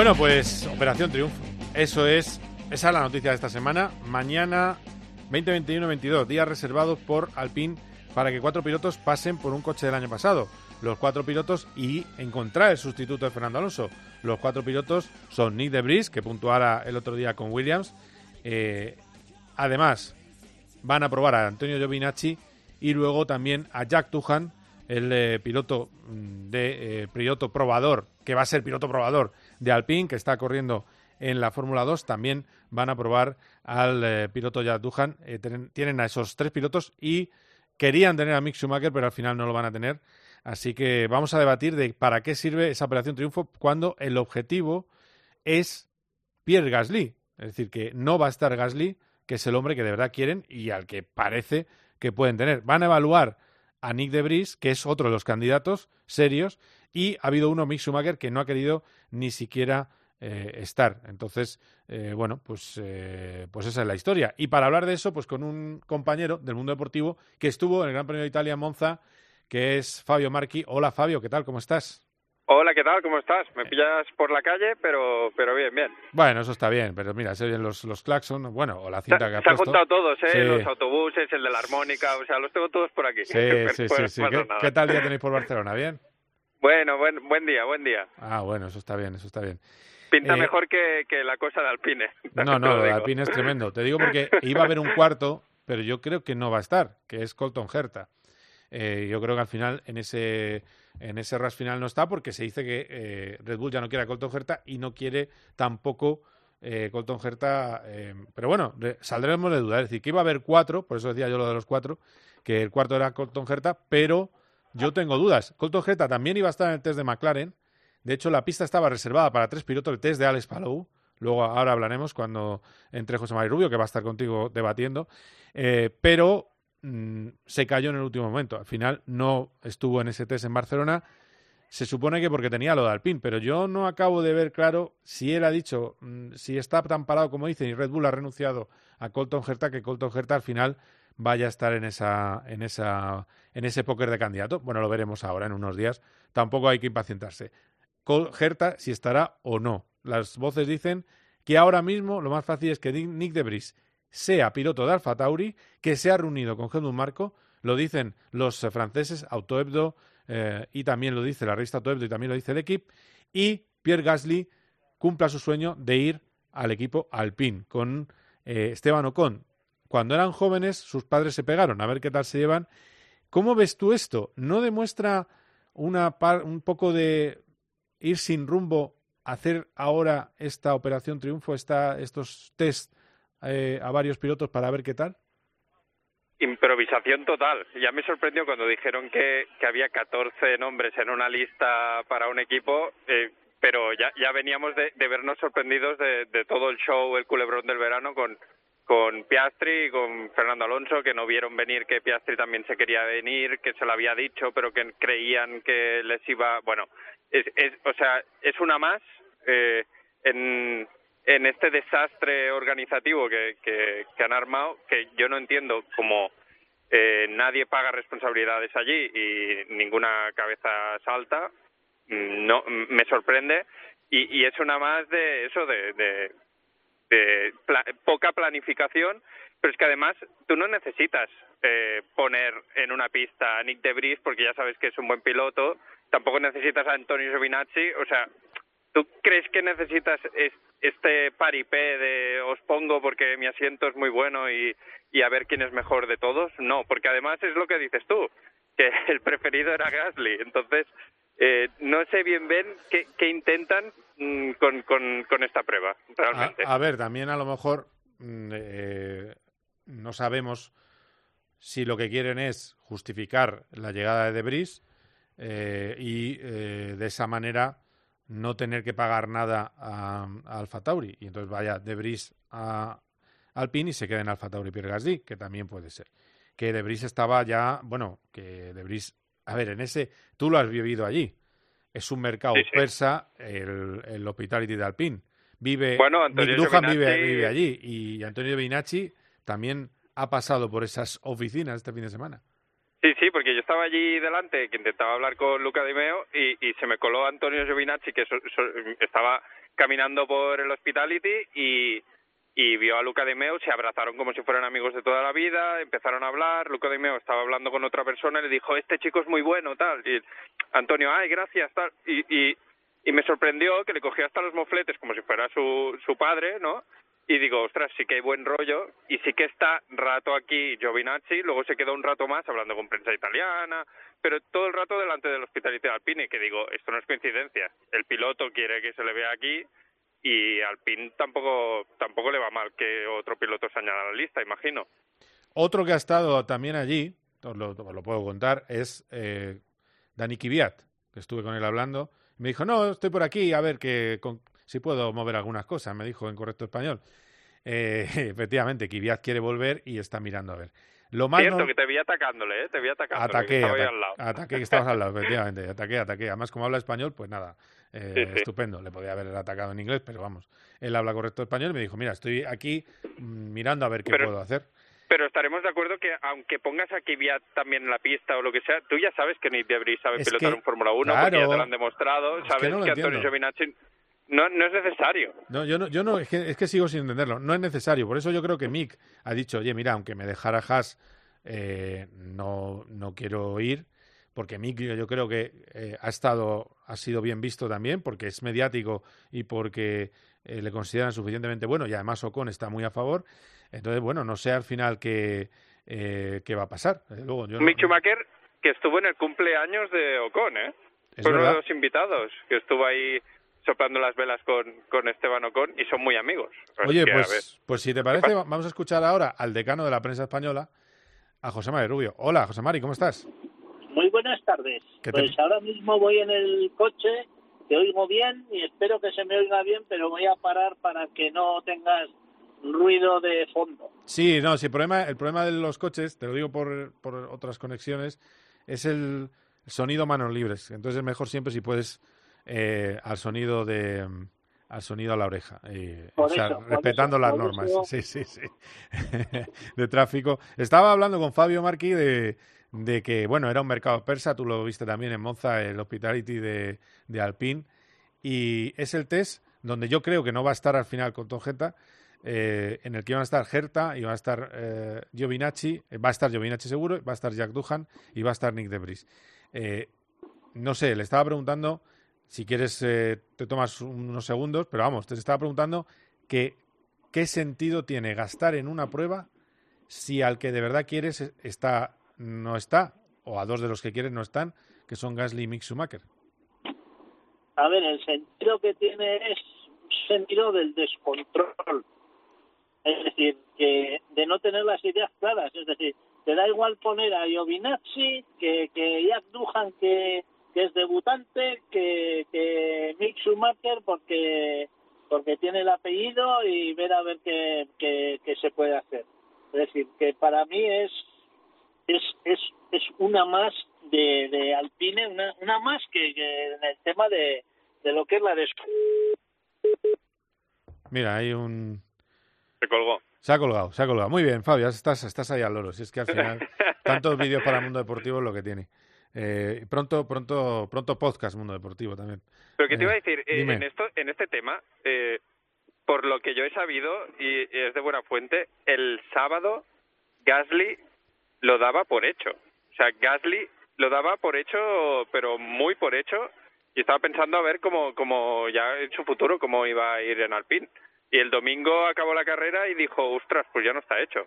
Speaker 2: Bueno, pues Operación Triunfo. Eso es, esa es la noticia de esta semana. Mañana 2021-22, días reservados por Alpine para que cuatro pilotos pasen por un coche del año pasado. Los cuatro pilotos y encontrar el sustituto de Fernando Alonso. Los cuatro pilotos son Nick de Vries, que puntuara el otro día con Williams. Eh, además, van a probar a Antonio Giovinacci y luego también a Jack Tuhan, el eh, piloto mm, de eh, piloto probador, que va a ser piloto probador de Alpine, que está corriendo en la Fórmula 2. También van a probar al eh, piloto Jack Tuhan. Eh, tienen, a esos tres pilotos y querían tener a Mick Schumacher, pero al final no lo van a tener. Así que vamos a debatir de para qué sirve esa operación triunfo cuando el objetivo es Pierre Gasly. Es decir, que no va a estar Gasly, que es el hombre que de verdad quieren y al que parece que pueden tener. Van a evaluar a Nick de Vries, que es otro de los candidatos serios, y ha habido uno, Mick Schumacher, que no ha querido ni siquiera eh, estar. Entonces, eh, bueno, pues, eh, pues esa es la historia. Y para hablar de eso, pues con un compañero del mundo deportivo que estuvo en el Gran Premio de Italia en Monza, que es Fabio Marchi. Hola Fabio, ¿qué tal? ¿Cómo estás?
Speaker 16: Hola, ¿qué tal? ¿Cómo estás? Me pillas por la calle, pero, pero bien, bien.
Speaker 2: Bueno, eso está bien, pero mira, se oyen los, los claxon, bueno, o la cinta
Speaker 16: se,
Speaker 2: que ha
Speaker 16: se han juntado todos, ¿eh?
Speaker 2: Sí.
Speaker 16: Los autobuses, el de la armónica, o sea, los tengo todos por aquí.
Speaker 2: Sí, <laughs> sí, sí, sí.
Speaker 16: no pasa
Speaker 2: ¿Qué,
Speaker 16: nada.
Speaker 2: qué tal día tenéis por Barcelona? ¿Bien?
Speaker 16: Bueno, buen, buen día, buen día.
Speaker 2: Ah, bueno, eso está bien, eso está bien.
Speaker 16: Pinta
Speaker 2: Eh,
Speaker 16: mejor que, que la cosa de Alpine. <laughs>
Speaker 2: No, no,
Speaker 16: lo
Speaker 2: de. Alpine es tremendo. Te digo porque iba a haber un cuarto, pero yo creo que no va a estar, que es Colton Herta. Eh, yo creo que al final en ese en ese ras final no está porque se dice que eh, Red Bull ya no quiere a Colton Herta y no quiere tampoco eh, Colton Herta. eh, pero bueno, saldremos de duda. Es decir, que iba a haber cuatro, por eso decía yo lo de los cuatro, que el cuarto era Colton Herta, pero yo tengo dudas. Colton Herta también iba a estar en el test de McLaren. De hecho, la pista estaba reservada para tres pilotos, el test de Alex Palou. Luego, ahora hablaremos cuando entre José María Rubio, que va a estar contigo debatiendo. Eh, pero mm, se cayó en el último momento. Al final no estuvo en ese test en Barcelona. Se supone que porque tenía lo de Alpine, pero yo no acabo de ver claro si él ha dicho, mm, si está tan parado como dicen y Red Bull ha renunciado a Colton Herta, que Colton Herta al final vaya a estar en esa, en esa, en ese póker de candidato. Bueno, lo veremos ahora en unos días. Tampoco hay que impacientarse. Herta si estará o no. Las voces dicen que ahora mismo lo más fácil es que Nick- Nick de Vries sea piloto de Alfa Tauri, que se ha reunido con Helmut Marco, lo dicen los franceses, Autohebdo, eh, y también lo dice la revista Autohebdo y también lo dice el equipo, y Pierre Gasly cumpla su sueño de ir al equipo Alpine con eh, Esteban Ocon. Cuando eran jóvenes, sus padres se pegaron, a ver qué tal se llevan. ¿Cómo ves tú esto? ¿No demuestra una par- un poco de ir sin rumbo, hacer ahora esta operación triunfo, esta, estos test eh, a varios pilotos para ver qué tal?
Speaker 16: Improvisación total. Ya me sorprendió cuando dijeron que, había 14 nombres en una lista para un equipo, eh, pero ya, veníamos de, de vernos sorprendidos de, de todo el show, el culebrón del verano con, con Piastri y con Fernando Alonso, que no vieron venir que Piastri también se quería venir, que se lo había dicho, pero que creían que les iba... Bueno, es, es, o sea, es una más eh, en, en este desastre organizativo que, que, han armado, que yo no entiendo cómo eh, nadie paga responsabilidades allí y ninguna cabeza salta, mm, no me sorprende. Y, y es una más de eso de, de, poca planificación, pero es que además tú no necesitas eh, poner en una pista a Nick de Vries porque ya sabes que es un buen piloto, tampoco necesitas a Antonio Giovinazzi, o sea, ¿tú crees que necesitas es- este paripé de os pongo porque mi asiento es muy bueno y, a ver quién es mejor de todos? No, porque además es lo que dices tú, que <laughs> el preferido era Gasly, entonces eh, no sé bien bien qué, intentan con, con, con esta prueba, realmente.
Speaker 2: A, ver, también a lo mejor mm, eh, no sabemos si lo que quieren es justificar la llegada de Debris eh, y eh, de esa manera no tener que pagar nada a, Alfa Tauri. Y entonces vaya Debris a Alpine y se quede en Alfa Tauri Pierre Gasly, que también puede ser. Que Debris estaba ya, bueno, que Debris, a ver, en ese, tú lo has vivido allí. Es un mercado
Speaker 16: Sí, sí.
Speaker 2: persa el, el Hospitality de Alpine. Vive,
Speaker 16: Bueno,
Speaker 2: vive, vive allí y Antonio Giovinacci también ha pasado por esas oficinas este fin de semana.
Speaker 16: Sí, sí, porque yo estaba allí delante, que intentaba hablar con Luca Di Meo, y, y se me coló Antonio Giovinazzi, que so- so- estaba caminando por el hospitality y, y vio a Luca de se abrazaron como si fueran amigos de toda la vida, empezaron a hablar, Luca de estaba hablando con otra persona y le dijo, este chico es muy bueno, tal, y Antonio, ay, gracias, tal, y, y, y me sorprendió que le cogió hasta los mofletes como si fuera su, su padre, ¿no? Y digo, ostras, sí que hay buen rollo, y sí que está rato aquí Giovinazzi, luego se quedó un rato más hablando con prensa italiana, pero todo el rato delante del Hospitality Alpine, que digo, esto no es coincidencia, el piloto quiere que se le vea aquí, y Alpine tampoco tampoco le va mal que otro piloto se añada a la lista, imagino.
Speaker 2: Otro que ha estado también allí, os lo, os lo puedo contar, es eh, Dani Kiviat, que estuve con él hablando. Me dijo, no, estoy por aquí, a ver que con, si puedo mover algunas cosas, me dijo en correcto español. Eh, <laughs> efectivamente, Kiviat quiere volver y está mirando a ver. Lo más
Speaker 16: Cierto
Speaker 2: no-
Speaker 16: que te vi atacándole, ¿eh? Te vi atacándole, que
Speaker 2: Ataqué,
Speaker 16: ahí
Speaker 2: ata-
Speaker 16: al lado.
Speaker 2: ataqué que estabas al lado, efectivamente. Ataqué, ataqué. Además, como habla español, pues nada, eh,
Speaker 16: Sí, sí.
Speaker 2: estupendo. Le podía haber atacado en inglés, pero vamos. Él habla correcto español y me dijo, mira, estoy aquí mm, mirando a ver qué
Speaker 16: Pero-
Speaker 2: puedo hacer.
Speaker 16: Pero estaremos de acuerdo que aunque pongas a Kvyat también en la pista o lo que sea, tú ya sabes que Nick Debris sabe
Speaker 2: Es
Speaker 16: pilotar
Speaker 2: que,
Speaker 16: un Fórmula 1 porque ya
Speaker 2: claro,
Speaker 16: te lo han demostrado,
Speaker 2: es que
Speaker 16: sabes
Speaker 2: no
Speaker 16: que, Antonio. Giovinazzi no, no es necesario.
Speaker 2: No, yo no, yo no, es que, es que sigo sin entenderlo. No es necesario. Por eso yo creo que Mick ha dicho, oye, mira, aunque me dejara Haas, eh, no, no quiero ir, porque Mick yo, yo creo que eh, ha estado, ha sido bien visto también, porque es mediático y porque eh, le consideran suficientemente bueno, y además Ocon está muy a favor. Entonces, bueno, no sé al final qué, eh, qué va a pasar. Luego, yo no-
Speaker 16: Mick Schumacher, que estuvo en el cumpleaños de Ocon, ¿eh? Fue uno de los invitados que estuvo ahí soplando las velas con, con Esteban Ocon y son muy amigos.
Speaker 2: Oye,
Speaker 16: que,
Speaker 2: pues, pues si te parece, va- vamos a escuchar ahora al decano de la prensa española, a José Mari Rubio. Hola, José Mari, ¿cómo estás?
Speaker 17: Muy buenas tardes.
Speaker 2: ¿Qué te-
Speaker 17: Pues ahora mismo voy en el coche, te oigo bien y espero que se me oiga bien, pero voy a parar para que no tengas ruido de fondo.
Speaker 2: Sí, no, sí, el problema, el problema de los coches, te lo digo por, por otras conexiones, es el sonido manos libres. Entonces es mejor siempre si puedes eh, al sonido de al sonido a la oreja, eh, o sea,
Speaker 17: eso,
Speaker 2: respetando
Speaker 17: eso,
Speaker 2: las normas,
Speaker 17: eso- <laughs>
Speaker 2: sí, sí, sí, <laughs> de tráfico. Estaba hablando con Fabio Marqui de, de que, bueno, era un mercado persa, tú lo viste también en Monza, el Hospitality de, de Alpine, y es el test donde yo creo que no va a estar al final con Togeta, eh, en el que iban a estar Herta, y va a estar eh, Giovinacci, eh, va a estar Giovinacci seguro, va a estar Jack Duhan y va a estar Nick Debris. No sé, le estaba preguntando, si quieres eh, te tomas unos segundos, pero vamos, te estaba preguntando que qué sentido tiene gastar en una prueba si al que de verdad quieres es- está no está, o a dos de los que quieres no están, que son Gasly y Mick Schumacher.
Speaker 17: A ver, el sentido que tiene es sentido del descontrol. Es decir, que de no tener las ideas claras. Es decir, te da igual poner a Giovinazzi que, que Jack Duhan, que, que es debutante, que, que Mick Schumacher, porque, porque tiene el apellido y ver a ver qué, qué, qué se puede hacer. Es decir, que para mí es es, es, es una más de, de Alpine, una, una más que, que en el tema de, de lo que es la
Speaker 2: Mira, hay un...
Speaker 16: Se colgó.
Speaker 2: Se ha colgado, se ha colgado. Muy bien, Fabio, estás, estás ahí al loro. Si es que al final, <laughs> tantos vídeos para el mundo deportivo es lo que tiene. Eh, pronto, pronto, pronto podcast Mundo Deportivo también.
Speaker 16: Pero que te
Speaker 2: Eh,
Speaker 16: iba a decir, eh, en esto, en este tema, eh, por lo que yo he sabido y es de buena fuente, el sábado Gasly lo daba por hecho. O sea, Gasly lo daba por hecho, pero muy por hecho, y estaba pensando a ver cómo, cómo ya en su futuro cómo iba a ir en Alpine. Y el domingo acabó la carrera y dijo, ostras, pues ya no está hecho.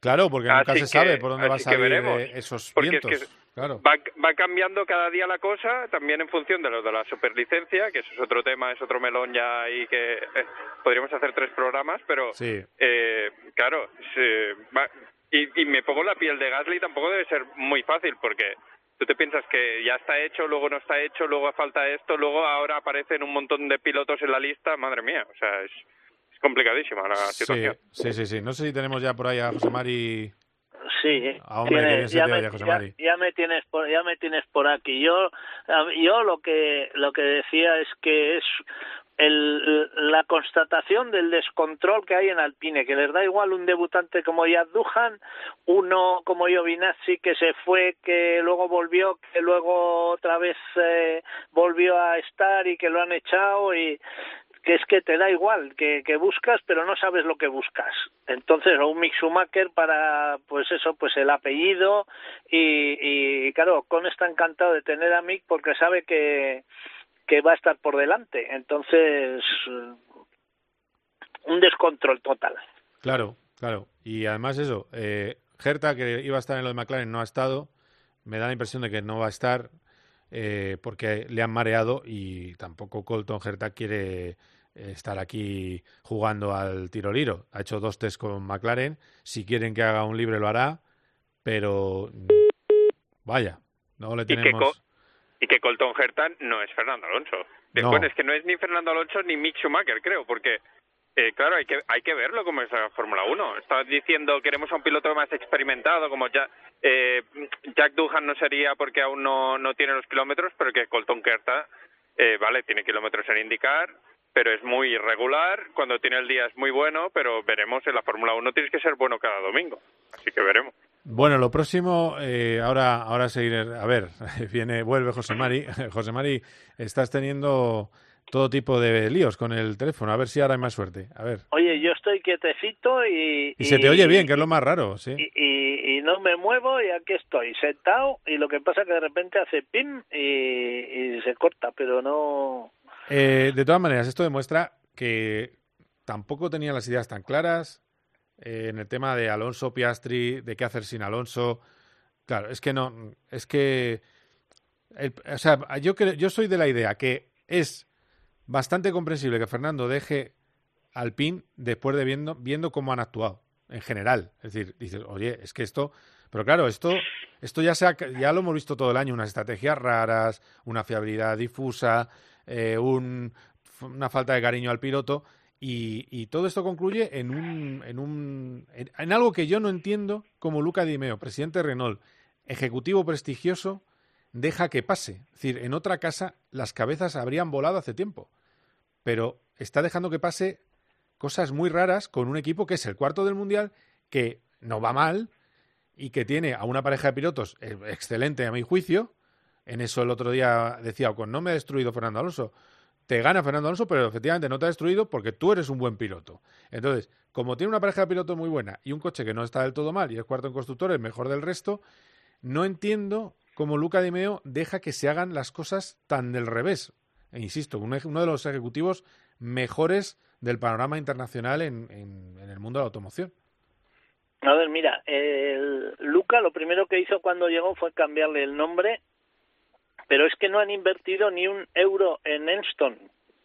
Speaker 2: Claro, porque nunca
Speaker 16: Así
Speaker 2: se sabe por dónde va a salir
Speaker 16: veremos.
Speaker 2: eh, esos
Speaker 16: Porque es
Speaker 2: vientos.
Speaker 16: que
Speaker 2: Claro.
Speaker 16: Va, va cambiando cada día la cosa, también en función de lo de la superlicencia, que eso es otro tema, es otro melón ya y que eh, podríamos hacer tres programas, pero
Speaker 2: Sí.
Speaker 16: eh, claro, se va- y, y me pongo la piel de Gasly, tampoco debe ser muy fácil, porque tú te piensas que ya está hecho, luego no está hecho, luego falta esto, luego ahora aparecen un montón de pilotos en la lista, madre mía, o sea, es, es complicadísima la
Speaker 2: Sí,
Speaker 16: situación.
Speaker 2: sí, sí, sí. No sé si tenemos ya por ahí a José Mari.
Speaker 17: Sí,
Speaker 2: Ah, hombre, qué bien se
Speaker 17: ya,
Speaker 2: te
Speaker 17: me,
Speaker 2: oye, José
Speaker 17: ya-
Speaker 2: Mari.
Speaker 17: ya me tienes por ya me tienes por aquí. Yo yo lo que lo que decía es que es el, la constatación del descontrol que hay en Alpine, que les da igual un debutante como Jack Duhan, uno como Giovinazzi que se fue, que luego volvió, que luego otra vez eh, volvió a estar y que lo han echado y que es que te da igual, que, que buscas pero no sabes lo que buscas. Entonces, o un Mick Schumacher para, pues eso, pues el apellido y, y claro, Con está encantado de tener a Mick porque sabe que, que va a estar por delante. Entonces, un descontrol total.
Speaker 2: Claro, claro. Y además eso, eh, Gerta, que iba a estar en lo de McLaren, no ha estado. Me da la impresión de que no va a estar eh, porque le han mareado y tampoco Colton Gerta quiere estar aquí jugando al tiro liro. Ha hecho dos test con McLaren. Si quieren que haga un libre lo hará, pero vaya, no le tenemos...
Speaker 16: Y que, Colton Herta no es Fernando Alonso. Después es que no es ni Fernando Alonso ni Mick Schumacher, creo, porque eh, claro, hay que, hay que verlo como es la Fórmula 1. Estás diciendo queremos a un piloto más experimentado, como ya, eh, Jack Duhan no sería porque aún no, no tiene los kilómetros, pero que Colton Kerta, eh, vale, tiene kilómetros en indicar, pero es muy irregular. Cuando tiene el día es muy bueno, pero veremos en la Fórmula 1 tienes que ser bueno cada domingo. Así que veremos.
Speaker 2: Bueno, lo próximo, eh, ahora, ahora seguir, a ver, <laughs> viene, vuelve José Mari. <laughs> José Mari, estás teniendo todo tipo de líos con el teléfono. A ver si ahora hay más suerte. A ver.
Speaker 17: Oye, yo estoy quietecito y...
Speaker 2: Y, se te oye bien, que es lo más raro, sí.
Speaker 17: Y, y, no me muevo y aquí estoy, sentado, y lo que pasa es que de repente hace pim y, se corta, pero no...
Speaker 2: Eh, de todas maneras, esto demuestra que tampoco tenía las ideas tan claras eh, en el tema de Alonso Piastri, de qué hacer sin Alonso. Claro, es que no, es que... o sea, yo, creo, yo soy de la idea que es bastante comprensible que Fernando deje al PIN después de viendo, viendo cómo han actuado en general. Es decir, dices, oye, es que esto. Pero claro, esto, esto ya, se ya lo hemos visto todo el año: unas estrategias raras, una fiabilidad difusa, eh, un, una falta de cariño al piloto. Y, todo esto concluye en, un, en, un, en, algo que yo no entiendo como Luca Dimeo, presidente de Renault, ejecutivo prestigioso, deja que pase. Es decir, en otra casa las cabezas habrían volado hace tiempo. Pero está dejando que pase cosas muy raras con un equipo que es el cuarto del Mundial, que no va mal y que tiene a una pareja de pilotos eh, excelente a mi juicio. En eso el otro día decía, con no me ha destruido Fernando Alonso. Te gana Fernando Alonso, pero efectivamente no te ha destruido porque tú eres un buen piloto. Entonces, como tiene una pareja de pilotos muy buena y un coche que no está del todo mal y es cuarto en constructores, mejor del resto, no entiendo como Luca Di Meo deja que se hagan las cosas tan del revés. E insisto, uno de los ejecutivos mejores del panorama internacional en, en, el mundo de la automoción.
Speaker 17: A ver, mira, el Luca lo primero que hizo cuando llegó fue cambiarle el nombre, pero es que no han invertido ni un euro en Enston,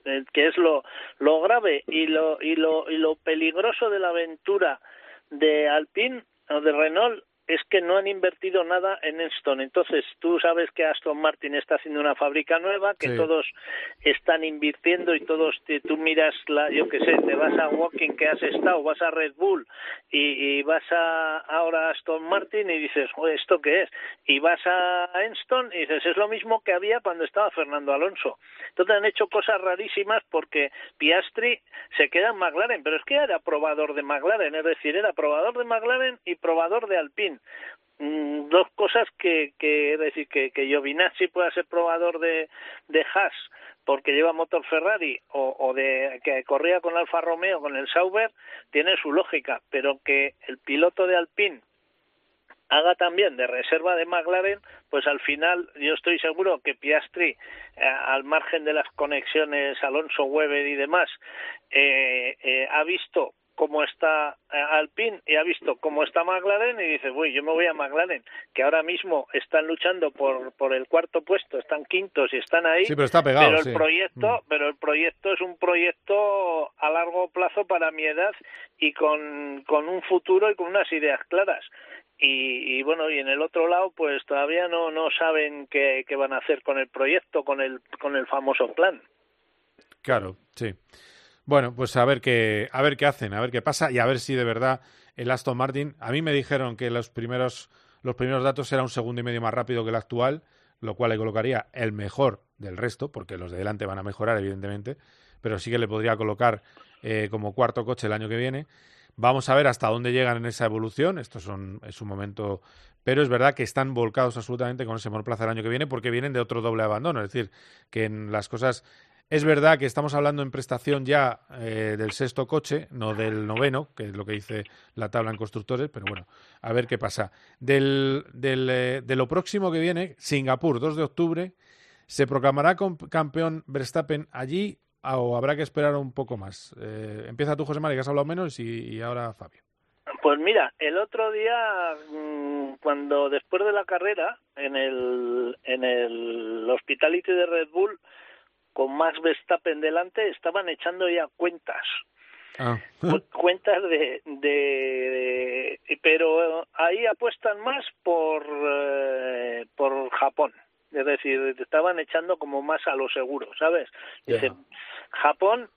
Speaker 17: eh, que es lo, lo grave y lo, y, lo, y lo peligroso de la aventura de Alpine o de Renault es que no han invertido nada en Enston. Entonces, tú sabes que Aston Martin está haciendo una fábrica nueva, que todos están invirtiendo y todos, tú miras, la, yo qué sé, te vas a Walking que has estado, vas a Red Bull y, vas a ahora a Aston Martin y dices, ¿esto qué es? Y vas a Enston y dices, es lo mismo que había cuando estaba Fernando Alonso. Entonces han hecho cosas rarísimas porque Piastri se queda en McLaren, pero es que era probador de McLaren, es decir, era probador de McLaren y probador de Alpine. Mm, dos cosas que, que es decir que, que Giovinazzi pueda ser probador de, de Haas porque lleva motor Ferrari o, de que corría con Alfa Romeo con el Sauber tiene su lógica pero que el piloto de Alpine haga también de reserva de McLaren, pues al final yo estoy seguro que Piastri, eh, al margen de las conexiones Alonso Weber y demás, eh, eh, ha visto cómo está eh, Alpine y ha visto cómo está McLaren y dice, uy, yo me voy a McLaren, que ahora mismo están luchando por, por el cuarto puesto, están quintos y están ahí.
Speaker 2: Sí, pero está pegado.
Speaker 17: el proyecto, mm. pero el proyecto es un proyecto a largo plazo para mi edad y con, con un futuro y con unas ideas claras. Y, y, bueno y en el otro lado pues todavía no no saben qué, qué van a hacer con el proyecto con el con el famoso plan
Speaker 2: claro sí bueno, pues a ver qué, a ver qué hacen, a ver qué pasa y a ver si de verdad el Aston Martin. A mí me dijeron que los primeros, los primeros datos era un segundo y medio más rápido que el actual, lo cual le colocaría el mejor del resto, porque los de delante van a mejorar, evidentemente, pero sí que le podría colocar eh, como cuarto coche el año que viene. Vamos a ver hasta dónde llegan en esa evolución. Esto es un momento. Pero es verdad que están volcados absolutamente con ese monoplaza el año que viene porque vienen de otro doble abandono. Es decir, que en las cosas Es verdad que estamos hablando en prestación ya eh, del sexto coche, no del noveno, que es lo que dice la tabla en constructores, pero bueno, a ver qué pasa. Del, del, eh, de lo próximo que viene, Singapur, 2 de octubre, ¿se proclamará campeón Verstappen allí o habrá que esperar un poco más? Eh, empieza tú, José María, que has hablado menos, y, y ahora Fabio.
Speaker 17: Pues mira, el otro día, mm, cuando después de la carrera, en el, en el Hospitality de Red Bull, con Max Verstappen delante, estaban echando ya cuentas.
Speaker 2: Ah. <laughs>
Speaker 17: cuentas de, de, pero ahí apuestan más por eh, por Japón es decir estaban echando como más a lo seguro sabes Dice, Japón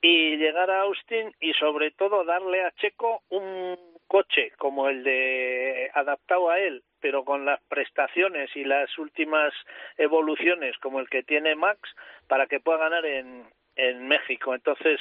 Speaker 17: y llegar a Austin y sobre todo darle a Checo un coche como el de adaptado a él pero con las prestaciones y las últimas evoluciones como el que tiene Max para que pueda ganar en, en México. Entonces,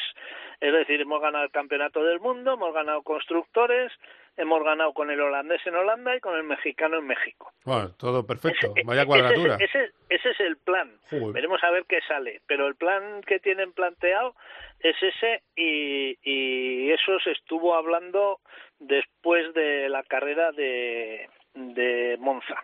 Speaker 17: es decir, hemos ganado el campeonato del mundo, hemos ganado constructores, hemos ganado con el holandés en Holanda y con el mexicano en México.
Speaker 2: Bueno, todo perfecto, vaya cuadratura.
Speaker 17: Ese, ese, es el plan. Veremos a ver qué sale. Pero el plan que tienen planteado es ese y, y eso se estuvo hablando después de la carrera de, de Monza.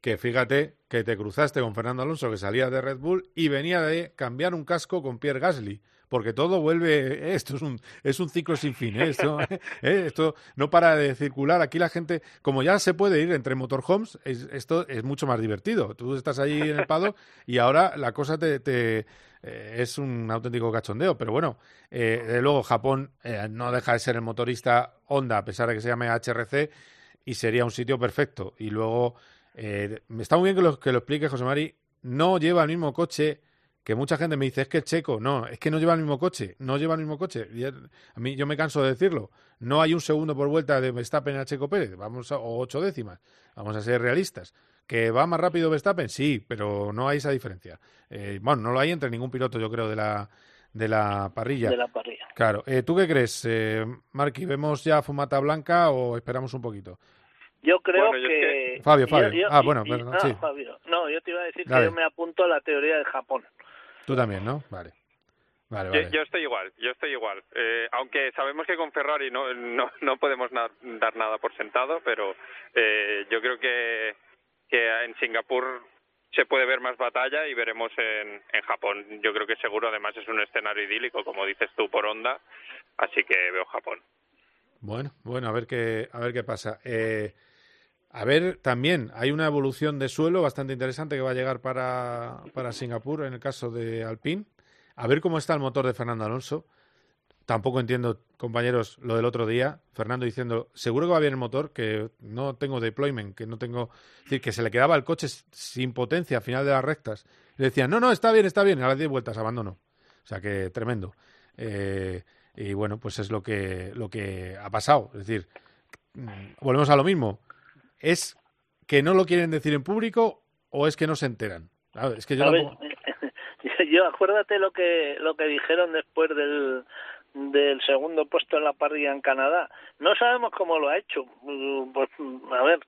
Speaker 2: Que fíjate que te cruzaste con Fernando Alonso, que salía de Red Bull y venía de cambiar un casco con Pierre Gasly. Porque todo vuelve, esto es un, es un ciclo sin fin, ¿eh? esto, <laughs> <laughs> ¿eh? esto no para de circular. Aquí la gente, como ya se puede ir entre motorhomes, esto es mucho más divertido. Tú estás ahí en el paddock y ahora la cosa te, te eh, es un auténtico cachondeo. Pero bueno, eh, luego Japón no deja de ser el motorista Honda, a pesar de que se llame HRC, y sería un sitio perfecto. Y luego, eh, está muy bien que lo, que lo explique José Mari, no lleva el mismo coche que mucha gente me dice, es que es checo. No, es que no lleva el mismo coche, no lleva el mismo coche. a mí yo me canso de decirlo. No hay un segundo por vuelta de Verstappen a Checo Pérez, vamos a, o ocho décimas. Vamos a ser realistas. ¿Que va más rápido Verstappen? Sí, pero no hay esa diferencia. Eh, bueno, no lo hay entre ningún piloto, yo creo, de la, de la parrilla.
Speaker 17: De la parrilla.
Speaker 2: Claro. Eh, ¿Tú qué crees, eh, Marqui? ¿Vemos ya fumata blanca o esperamos un poquito?
Speaker 17: Yo creo que...
Speaker 2: Fabio, Fabio. ah, bueno, sí.
Speaker 17: Fabio. No, yo te iba a decir que yo me apunto a la teoría de Japón.
Speaker 2: Tú también, ¿no? Vale. Vale, vale.
Speaker 16: Yo, estoy igual, yo estoy igual. Eh, aunque sabemos que con Ferrari no, no, no podemos dar nada por sentado, pero eh, yo creo que, que en Singapur se puede ver más batalla y veremos en, en Japón. Yo creo que seguro, además es un escenario idílico, como dices tú, por onda, así que veo Japón.
Speaker 2: Bueno, bueno, a ver qué, a ver qué pasa. Eh, a ver, también hay una evolución de suelo bastante interesante que va a llegar para, para Singapur en el caso de Alpine. A ver cómo está el motor de Fernando Alonso. Tampoco entiendo, compañeros, lo del otro día. Fernando diciendo, seguro que va bien el motor, que no tengo deployment, que no tengo. Es decir, que se le quedaba el coche sin potencia al final de las rectas. Le decían, no, no, está bien, está bien. A las 10 vueltas abandonó. O sea que tremendo. Eh, y bueno, pues es lo que, lo que ha pasado. Es decir, mm, volvemos a lo mismo ¿Es que no lo quieren decir en público o es que no se enteran? es que yo, <laughs>
Speaker 17: yo acuérdate lo que lo que dijeron después del del segundo puesto en la parrilla en Canadá. No sabemos cómo lo ha hecho. Pues, a ver,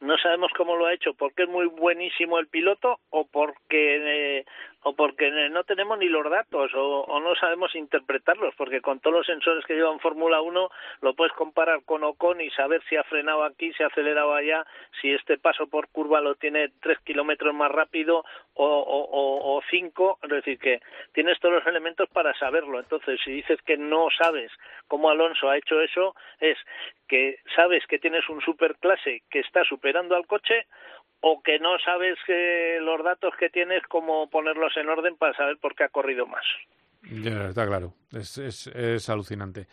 Speaker 17: no sabemos cómo lo ha hecho porque es muy buenísimo el piloto o porque eh, o porque no tenemos ni los datos o, no sabemos interpretarlos, porque con todos los sensores que llevan Fórmula 1 lo puedes comparar con Ocon y saber si ha frenado aquí, si ha acelerado allá, si este paso por curva lo tiene tres kilómetros más rápido o, o, o cinco, es decir, que tienes todos los elementos para saberlo. Entonces, si dices que no sabes cómo Alonso ha hecho eso, es que sabes que tienes un superclase que está superando al coche o que no sabes que los datos que tienes cómo ponerlos en orden para saber por qué ha corrido más.
Speaker 2: Ya, está claro, es, es, es alucinante.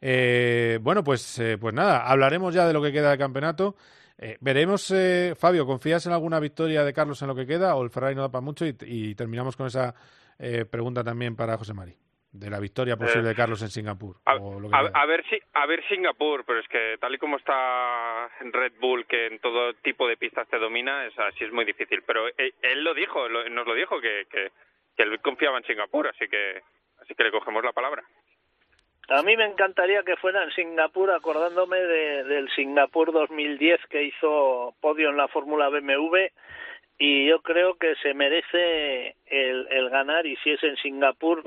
Speaker 2: Eh, bueno, pues, eh, pues nada, hablaremos ya de lo que queda del campeonato. Eh, veremos, eh, Fabio, ¿confías en alguna victoria de Carlos en lo que queda o el Ferrari no da para mucho? Y, y terminamos con esa eh, pregunta también para José Mari de la victoria posible de Carlos en Singapur.
Speaker 16: A, ver si a ver Singapur, pero es que tal y como está Red Bull, que en todo tipo de pistas te domina, es así es muy difícil. Pero él, lo dijo, nos lo dijo que, que, que, él confiaba en Singapur, así que así que le cogemos la palabra.
Speaker 17: A mí me encantaría que fuera en Singapur, acordándome de, del Singapur 2010 que hizo podio en la Fórmula BMW y yo creo que se merece el, el, ganar y si es en Singapur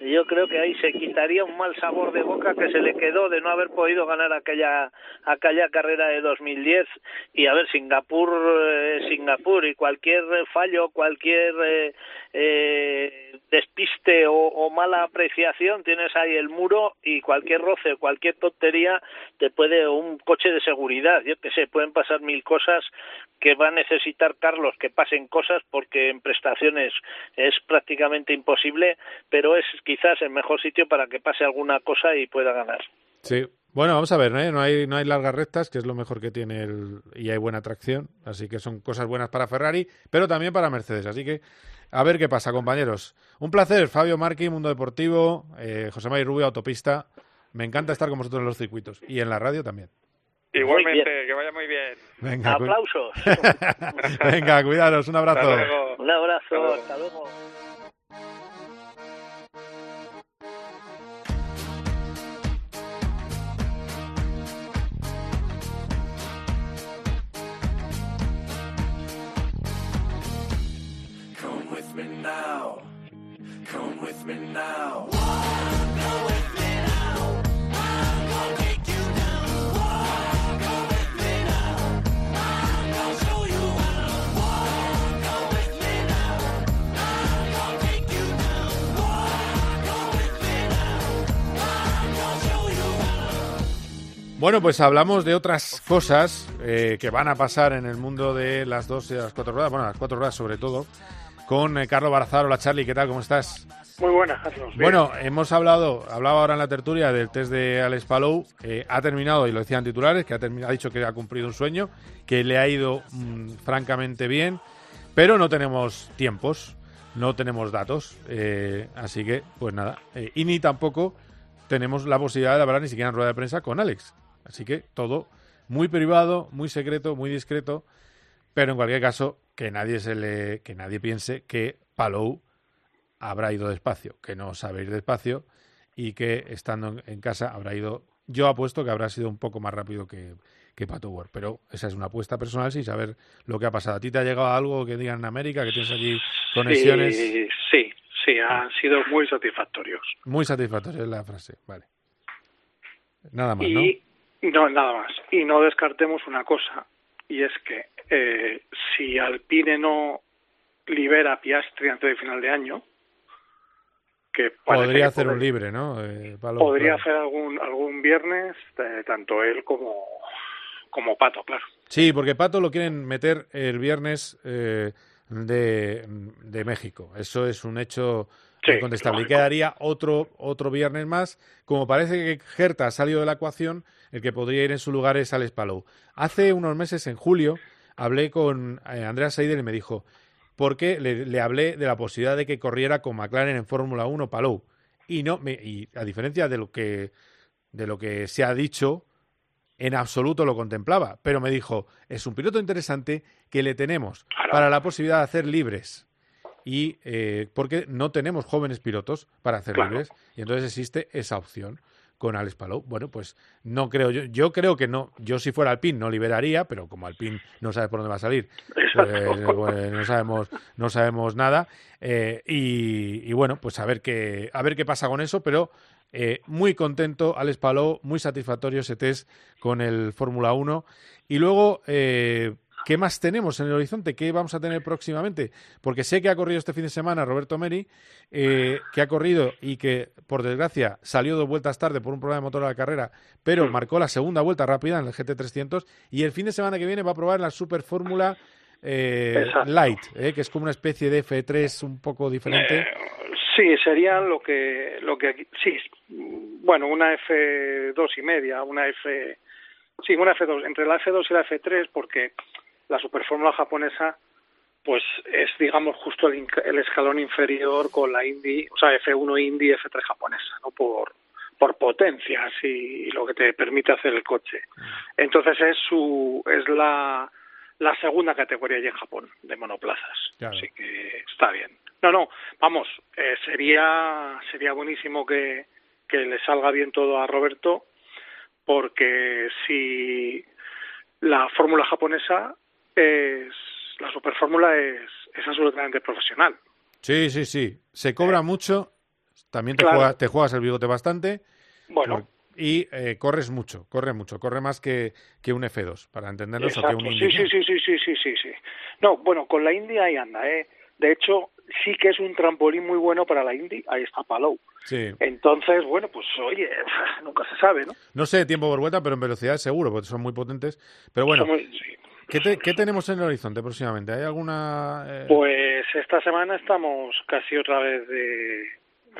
Speaker 17: yo creo que ahí se quitaría un mal sabor de boca que se le quedó de no haber podido ganar aquella aquella carrera de 2010 y a ver Singapur eh, Singapur y cualquier fallo cualquier eh, eh, despiste o, o, mala apreciación tienes ahí el muro y cualquier roce cualquier tontería te puede un coche de seguridad yo que sé pueden pasar mil cosas que va a necesitar Carlos que pasen cosas porque en prestaciones es prácticamente imposible, pero es quizás el mejor sitio para que pase alguna cosa y pueda ganar.
Speaker 2: Sí. Bueno, vamos a ver, ¿eh? no hay no hay largas rectas, que es lo mejor que tiene el y hay buena tracción, así que son cosas buenas para Ferrari, pero también para Mercedes, así que a ver qué pasa, compañeros. Un placer, Fabio Marqui, Mundo Deportivo, eh, José María Rubio, Autopista. Me encanta estar con vosotros en los circuitos y en la radio también.
Speaker 16: Igualmente, que vaya muy bien.
Speaker 2: Venga,
Speaker 17: Aplausos. <laughs>
Speaker 2: Venga, cuidaros, un abrazo.
Speaker 17: Un abrazo, hasta luego.
Speaker 18: Come with me now. Come with me now.
Speaker 2: Bueno, pues hablamos de otras cosas eh, que van a pasar en el mundo de las dos y las cuatro ruedas, bueno, las cuatro ruedas sobre todo, con eh, Carlos Barazaro. Hola Charlie, ¿qué tal? ¿Cómo estás?
Speaker 19: Muy buenas, Carlos.
Speaker 2: Bueno, hemos hablado, hablaba ahora en la tertulia del test de Alex Palou, eh, ha terminado, y lo decían titulares, que ha, ha, dicho que ha cumplido un sueño, que le ha ido mmm, francamente bien, pero no tenemos tiempos, no tenemos datos, eh, así que, pues nada, eh, y ni tampoco tenemos la posibilidad de hablar ni siquiera en rueda de prensa con Alex. Así que todo muy privado, muy secreto, muy discreto, pero en cualquier caso que nadie se le que nadie piense que Palou habrá ido despacio, que no sabe ir despacio y que estando en, en casa habrá ido yo apuesto que habrá sido un poco más rápido que, que Pato Ward, pero esa es una apuesta personal sin saber lo que ha pasado. ¿A ti te ha llegado algo que digan en América, que tienes aquí conexiones?
Speaker 19: Sí, sí, sí, han sido muy satisfactorios.
Speaker 2: Muy satisfactorios es la frase, vale. Nada más,
Speaker 19: y,
Speaker 2: ¿no?
Speaker 19: No, nada más. Y no descartemos una cosa, y es que eh, si Alpine no libera a Piastri antes de final de año, que
Speaker 2: podría hacer un libre, ¿no? Eh,
Speaker 19: podría claro. hacer algún algún viernes, eh, tanto él como como Pato, claro.
Speaker 2: Sí, porque Pato lo quieren meter el viernes eh, de, de México. Eso es un hecho
Speaker 19: sí,
Speaker 2: incontestable. Y quedaría otro, otro viernes más. Como parece que Gerta ha salido de la ecuación, el que podría ir en su lugar es Alex Palou. Hace unos meses, en julio, hablé con eh, Andrea Seidel y me dijo, porque le, le, hablé de la posibilidad de que corriera con McLaren en Fórmula 1 Palou. Y, no, me, y a diferencia de lo, que, de lo que se ha dicho, en absoluto lo contemplaba. Pero me dijo, es un piloto interesante que le tenemos
Speaker 19: claro.
Speaker 2: para la posibilidad de hacer libres y eh, porque no tenemos jóvenes pilotos para hacer
Speaker 19: claro.
Speaker 2: libres y entonces existe esa opción con Alex Palou. Bueno, pues no creo yo, yo creo que no, yo si fuera Alpine no liberaría, pero como Alpine no sabe por dónde va a salir, pues, pues no sabemos, no sabemos nada eh, y, y, bueno, pues a ver qué, a ver qué pasa con eso, pero eh, muy contento Alex Palou, muy satisfactorio ese test con el Fórmula 1 y luego eh, ¿Qué más tenemos en el horizonte? ¿Qué vamos a tener próximamente? Porque sé que ha corrido este fin de semana Roberto Meri, eh, que ha corrido y que, por desgracia, salió dos vueltas tarde por un problema de motor a la carrera, pero marcó la segunda vuelta rápida en el GT300 y el fin de semana que viene va a probar la Super Fórmula eh, Light, eh, que es como una especie de F3 un poco diferente.
Speaker 19: Sí, sería lo que, lo que, sí, bueno, una F2 y media, una F, sí, una F2, entre la F2 y la F3, porque la superfórmula japonesa pues es digamos justo el, el, escalón inferior con la Indy, o sea, F1 Indy, F3 japonesa, ¿no? Por por potencias y, lo que te permite hacer el coche. Entonces es su es la la segunda categoría allí en Japón de monoplazas.
Speaker 2: Claro.
Speaker 19: Así que está bien. No, no, vamos, eh, sería sería buenísimo que que le salga bien todo a Roberto porque si la fórmula japonesa es la superfórmula es, es absolutamente profesional.
Speaker 2: Sí, sí, sí. Se cobra mucho. También te,
Speaker 19: Claro.
Speaker 2: juegas, te juegas el bigote bastante.
Speaker 19: Bueno.
Speaker 2: Por- y eh, corres mucho, corre mucho. Corre más que, que un F2, para entendernos, o que
Speaker 19: Exacto.
Speaker 2: un
Speaker 19: Sí, sí, sí, sí, sí, sí, sí, sí. No, bueno, con la Indy ahí anda, ¿eh? De hecho, sí que es un trampolín muy bueno para la Indy. Ahí está Palou.
Speaker 2: Sí.
Speaker 19: Entonces, bueno, pues oye, <laughs> nunca se sabe, ¿no?
Speaker 2: No sé tiempo por vuelta, pero en velocidad seguro, porque son muy potentes. Pero bueno,
Speaker 19: sí.
Speaker 2: ¿Qué, te- qué tenemos en el horizonte próximamente? ¿Hay alguna...? eh,
Speaker 19: Pues esta semana estamos casi otra vez de...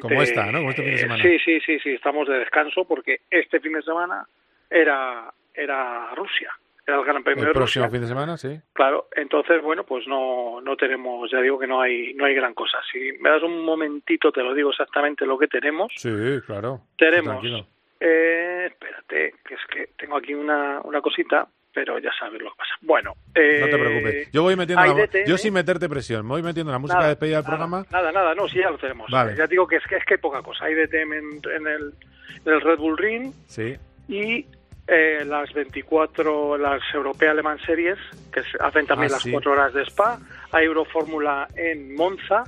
Speaker 2: Como
Speaker 19: de-
Speaker 2: esta, ¿no? Como este fin de semana.
Speaker 19: Sí, sí, sí, sí, estamos de descanso porque este fin de semana era, era Rusia, era el Gran Premio
Speaker 2: el
Speaker 19: de
Speaker 2: próximo
Speaker 19: Rusia.
Speaker 2: fin de semana, sí.
Speaker 19: Claro, entonces, bueno, pues no, no tenemos, ya digo que no hay, no hay gran cosa. Si me das un momentito, te lo digo exactamente lo que tenemos.
Speaker 2: Sí, claro.
Speaker 19: Tenemos, eh, espérate, que es que tengo aquí una, una cosita, pero ya sabes lo que pasa. Bueno, eh,
Speaker 2: No te preocupes. Yo voy metiendo la, yo sin meterte presión, me voy metiendo la música
Speaker 19: Nada,
Speaker 2: de despedida del
Speaker 19: nada,
Speaker 2: programa.
Speaker 19: Nada, nada, no, sí, ya lo tenemos.
Speaker 2: Vale.
Speaker 19: Ya digo que es que es que hay poca cosa. Hay DTM en, en el, en el Red Bull Ring
Speaker 2: Sí.
Speaker 19: y eh, las 24, las Europea Le Mans Series, que hacen también
Speaker 2: Ah,
Speaker 19: las
Speaker 2: sí.
Speaker 19: 4 horas de Spa. Hay Eurofórmula en Monza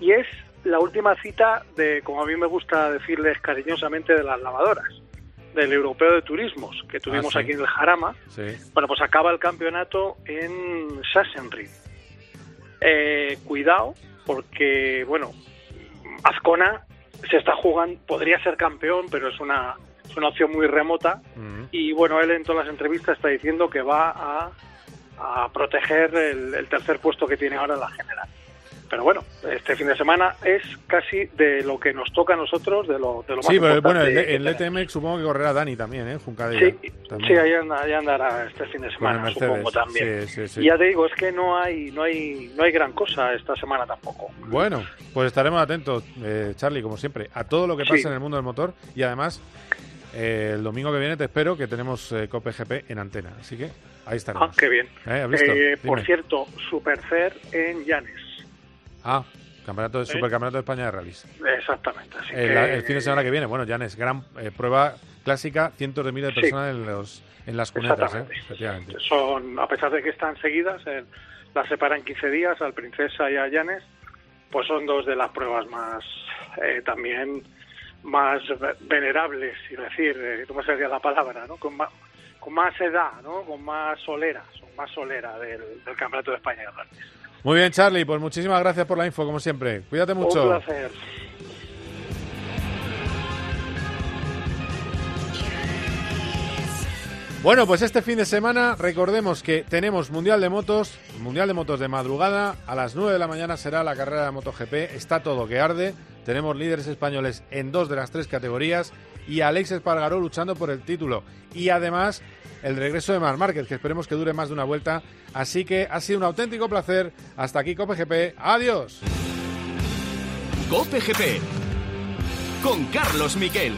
Speaker 19: y es la última cita de, como a mí me gusta decirles cariñosamente, de las lavadoras, del Europeo de Turismos que tuvimos
Speaker 2: sí.
Speaker 19: aquí en el Jarama.
Speaker 2: Sí.
Speaker 19: Bueno, pues acaba el campeonato en Sachsenring. Eh, cuidado, porque, bueno, Azcona se está jugando, podría ser campeón, pero es una, es una opción muy remota. Y bueno, él en todas las entrevistas está diciendo que va a, a proteger el, el tercer puesto que tiene ahora en la general. Pero bueno, este fin de semana es casi de lo que nos toca a nosotros, de lo, de lo más
Speaker 2: Sí, pero bueno,
Speaker 19: importante
Speaker 2: el, el. ETM supongo que correrá Dani también, ¿eh? Juncadella.
Speaker 19: Sí,
Speaker 2: También.
Speaker 19: sí ahí, anda- ahí andará este fin de semana,
Speaker 2: Mercedes.
Speaker 19: supongo también.
Speaker 2: Sí, sí, sí.
Speaker 19: Y ya te digo, es que no hay, no hay, no hay gran cosa esta semana tampoco.
Speaker 2: Bueno, pues estaremos atentos, eh, Charlie, como siempre, a todo lo que pasa
Speaker 19: Sí.
Speaker 2: en el mundo del motor y además eh, el domingo que viene te espero que tenemos eh, Cope GP en antena, así que ahí estaremos.
Speaker 19: Ah, qué bien.
Speaker 2: ¿Eh? ¿Has visto?
Speaker 19: Eh, por cierto, Supercer en Llanes.
Speaker 2: Ah, campeonato de, supercampeonato de España de rallies.
Speaker 19: Exactamente. Así
Speaker 2: El,
Speaker 19: que,
Speaker 2: el fin de semana que viene, bueno, Llanes, gran eh, prueba clásica, cientos de miles de
Speaker 19: Sí.
Speaker 2: personas en, los, en las cunetas, ¿eh? Efectivamente.
Speaker 19: son, a pesar de que están seguidas, eh, las separan 15 días al Princesa y a Llanes, pues son dos de las pruebas más eh, también más ve- venerables, es decir, eh, ¿cómo sería la palabra? ¿no? Con, más, con más edad, ¿no? con más solera, son más solera del, del Campeonato de España de Rallys.
Speaker 2: Muy bien, Charlie, pues muchísimas gracias por la info, como siempre. Cuídate mucho.
Speaker 19: Un placer.
Speaker 2: Bueno, pues este fin de semana recordemos que tenemos Mundial de Motos, Mundial de Motos de madrugada, a las 9 de la mañana será la carrera de MotoGP, está todo que arde, tenemos líderes españoles en dos de las tres categorías y Alex Espargaró luchando por el título. Y además el regreso de Mar Márquez, que esperemos que dure más de una vuelta, así que ha sido un auténtico placer, hasta aquí Cope GP, adiós.
Speaker 1: Cope GP con Carlos Miquel.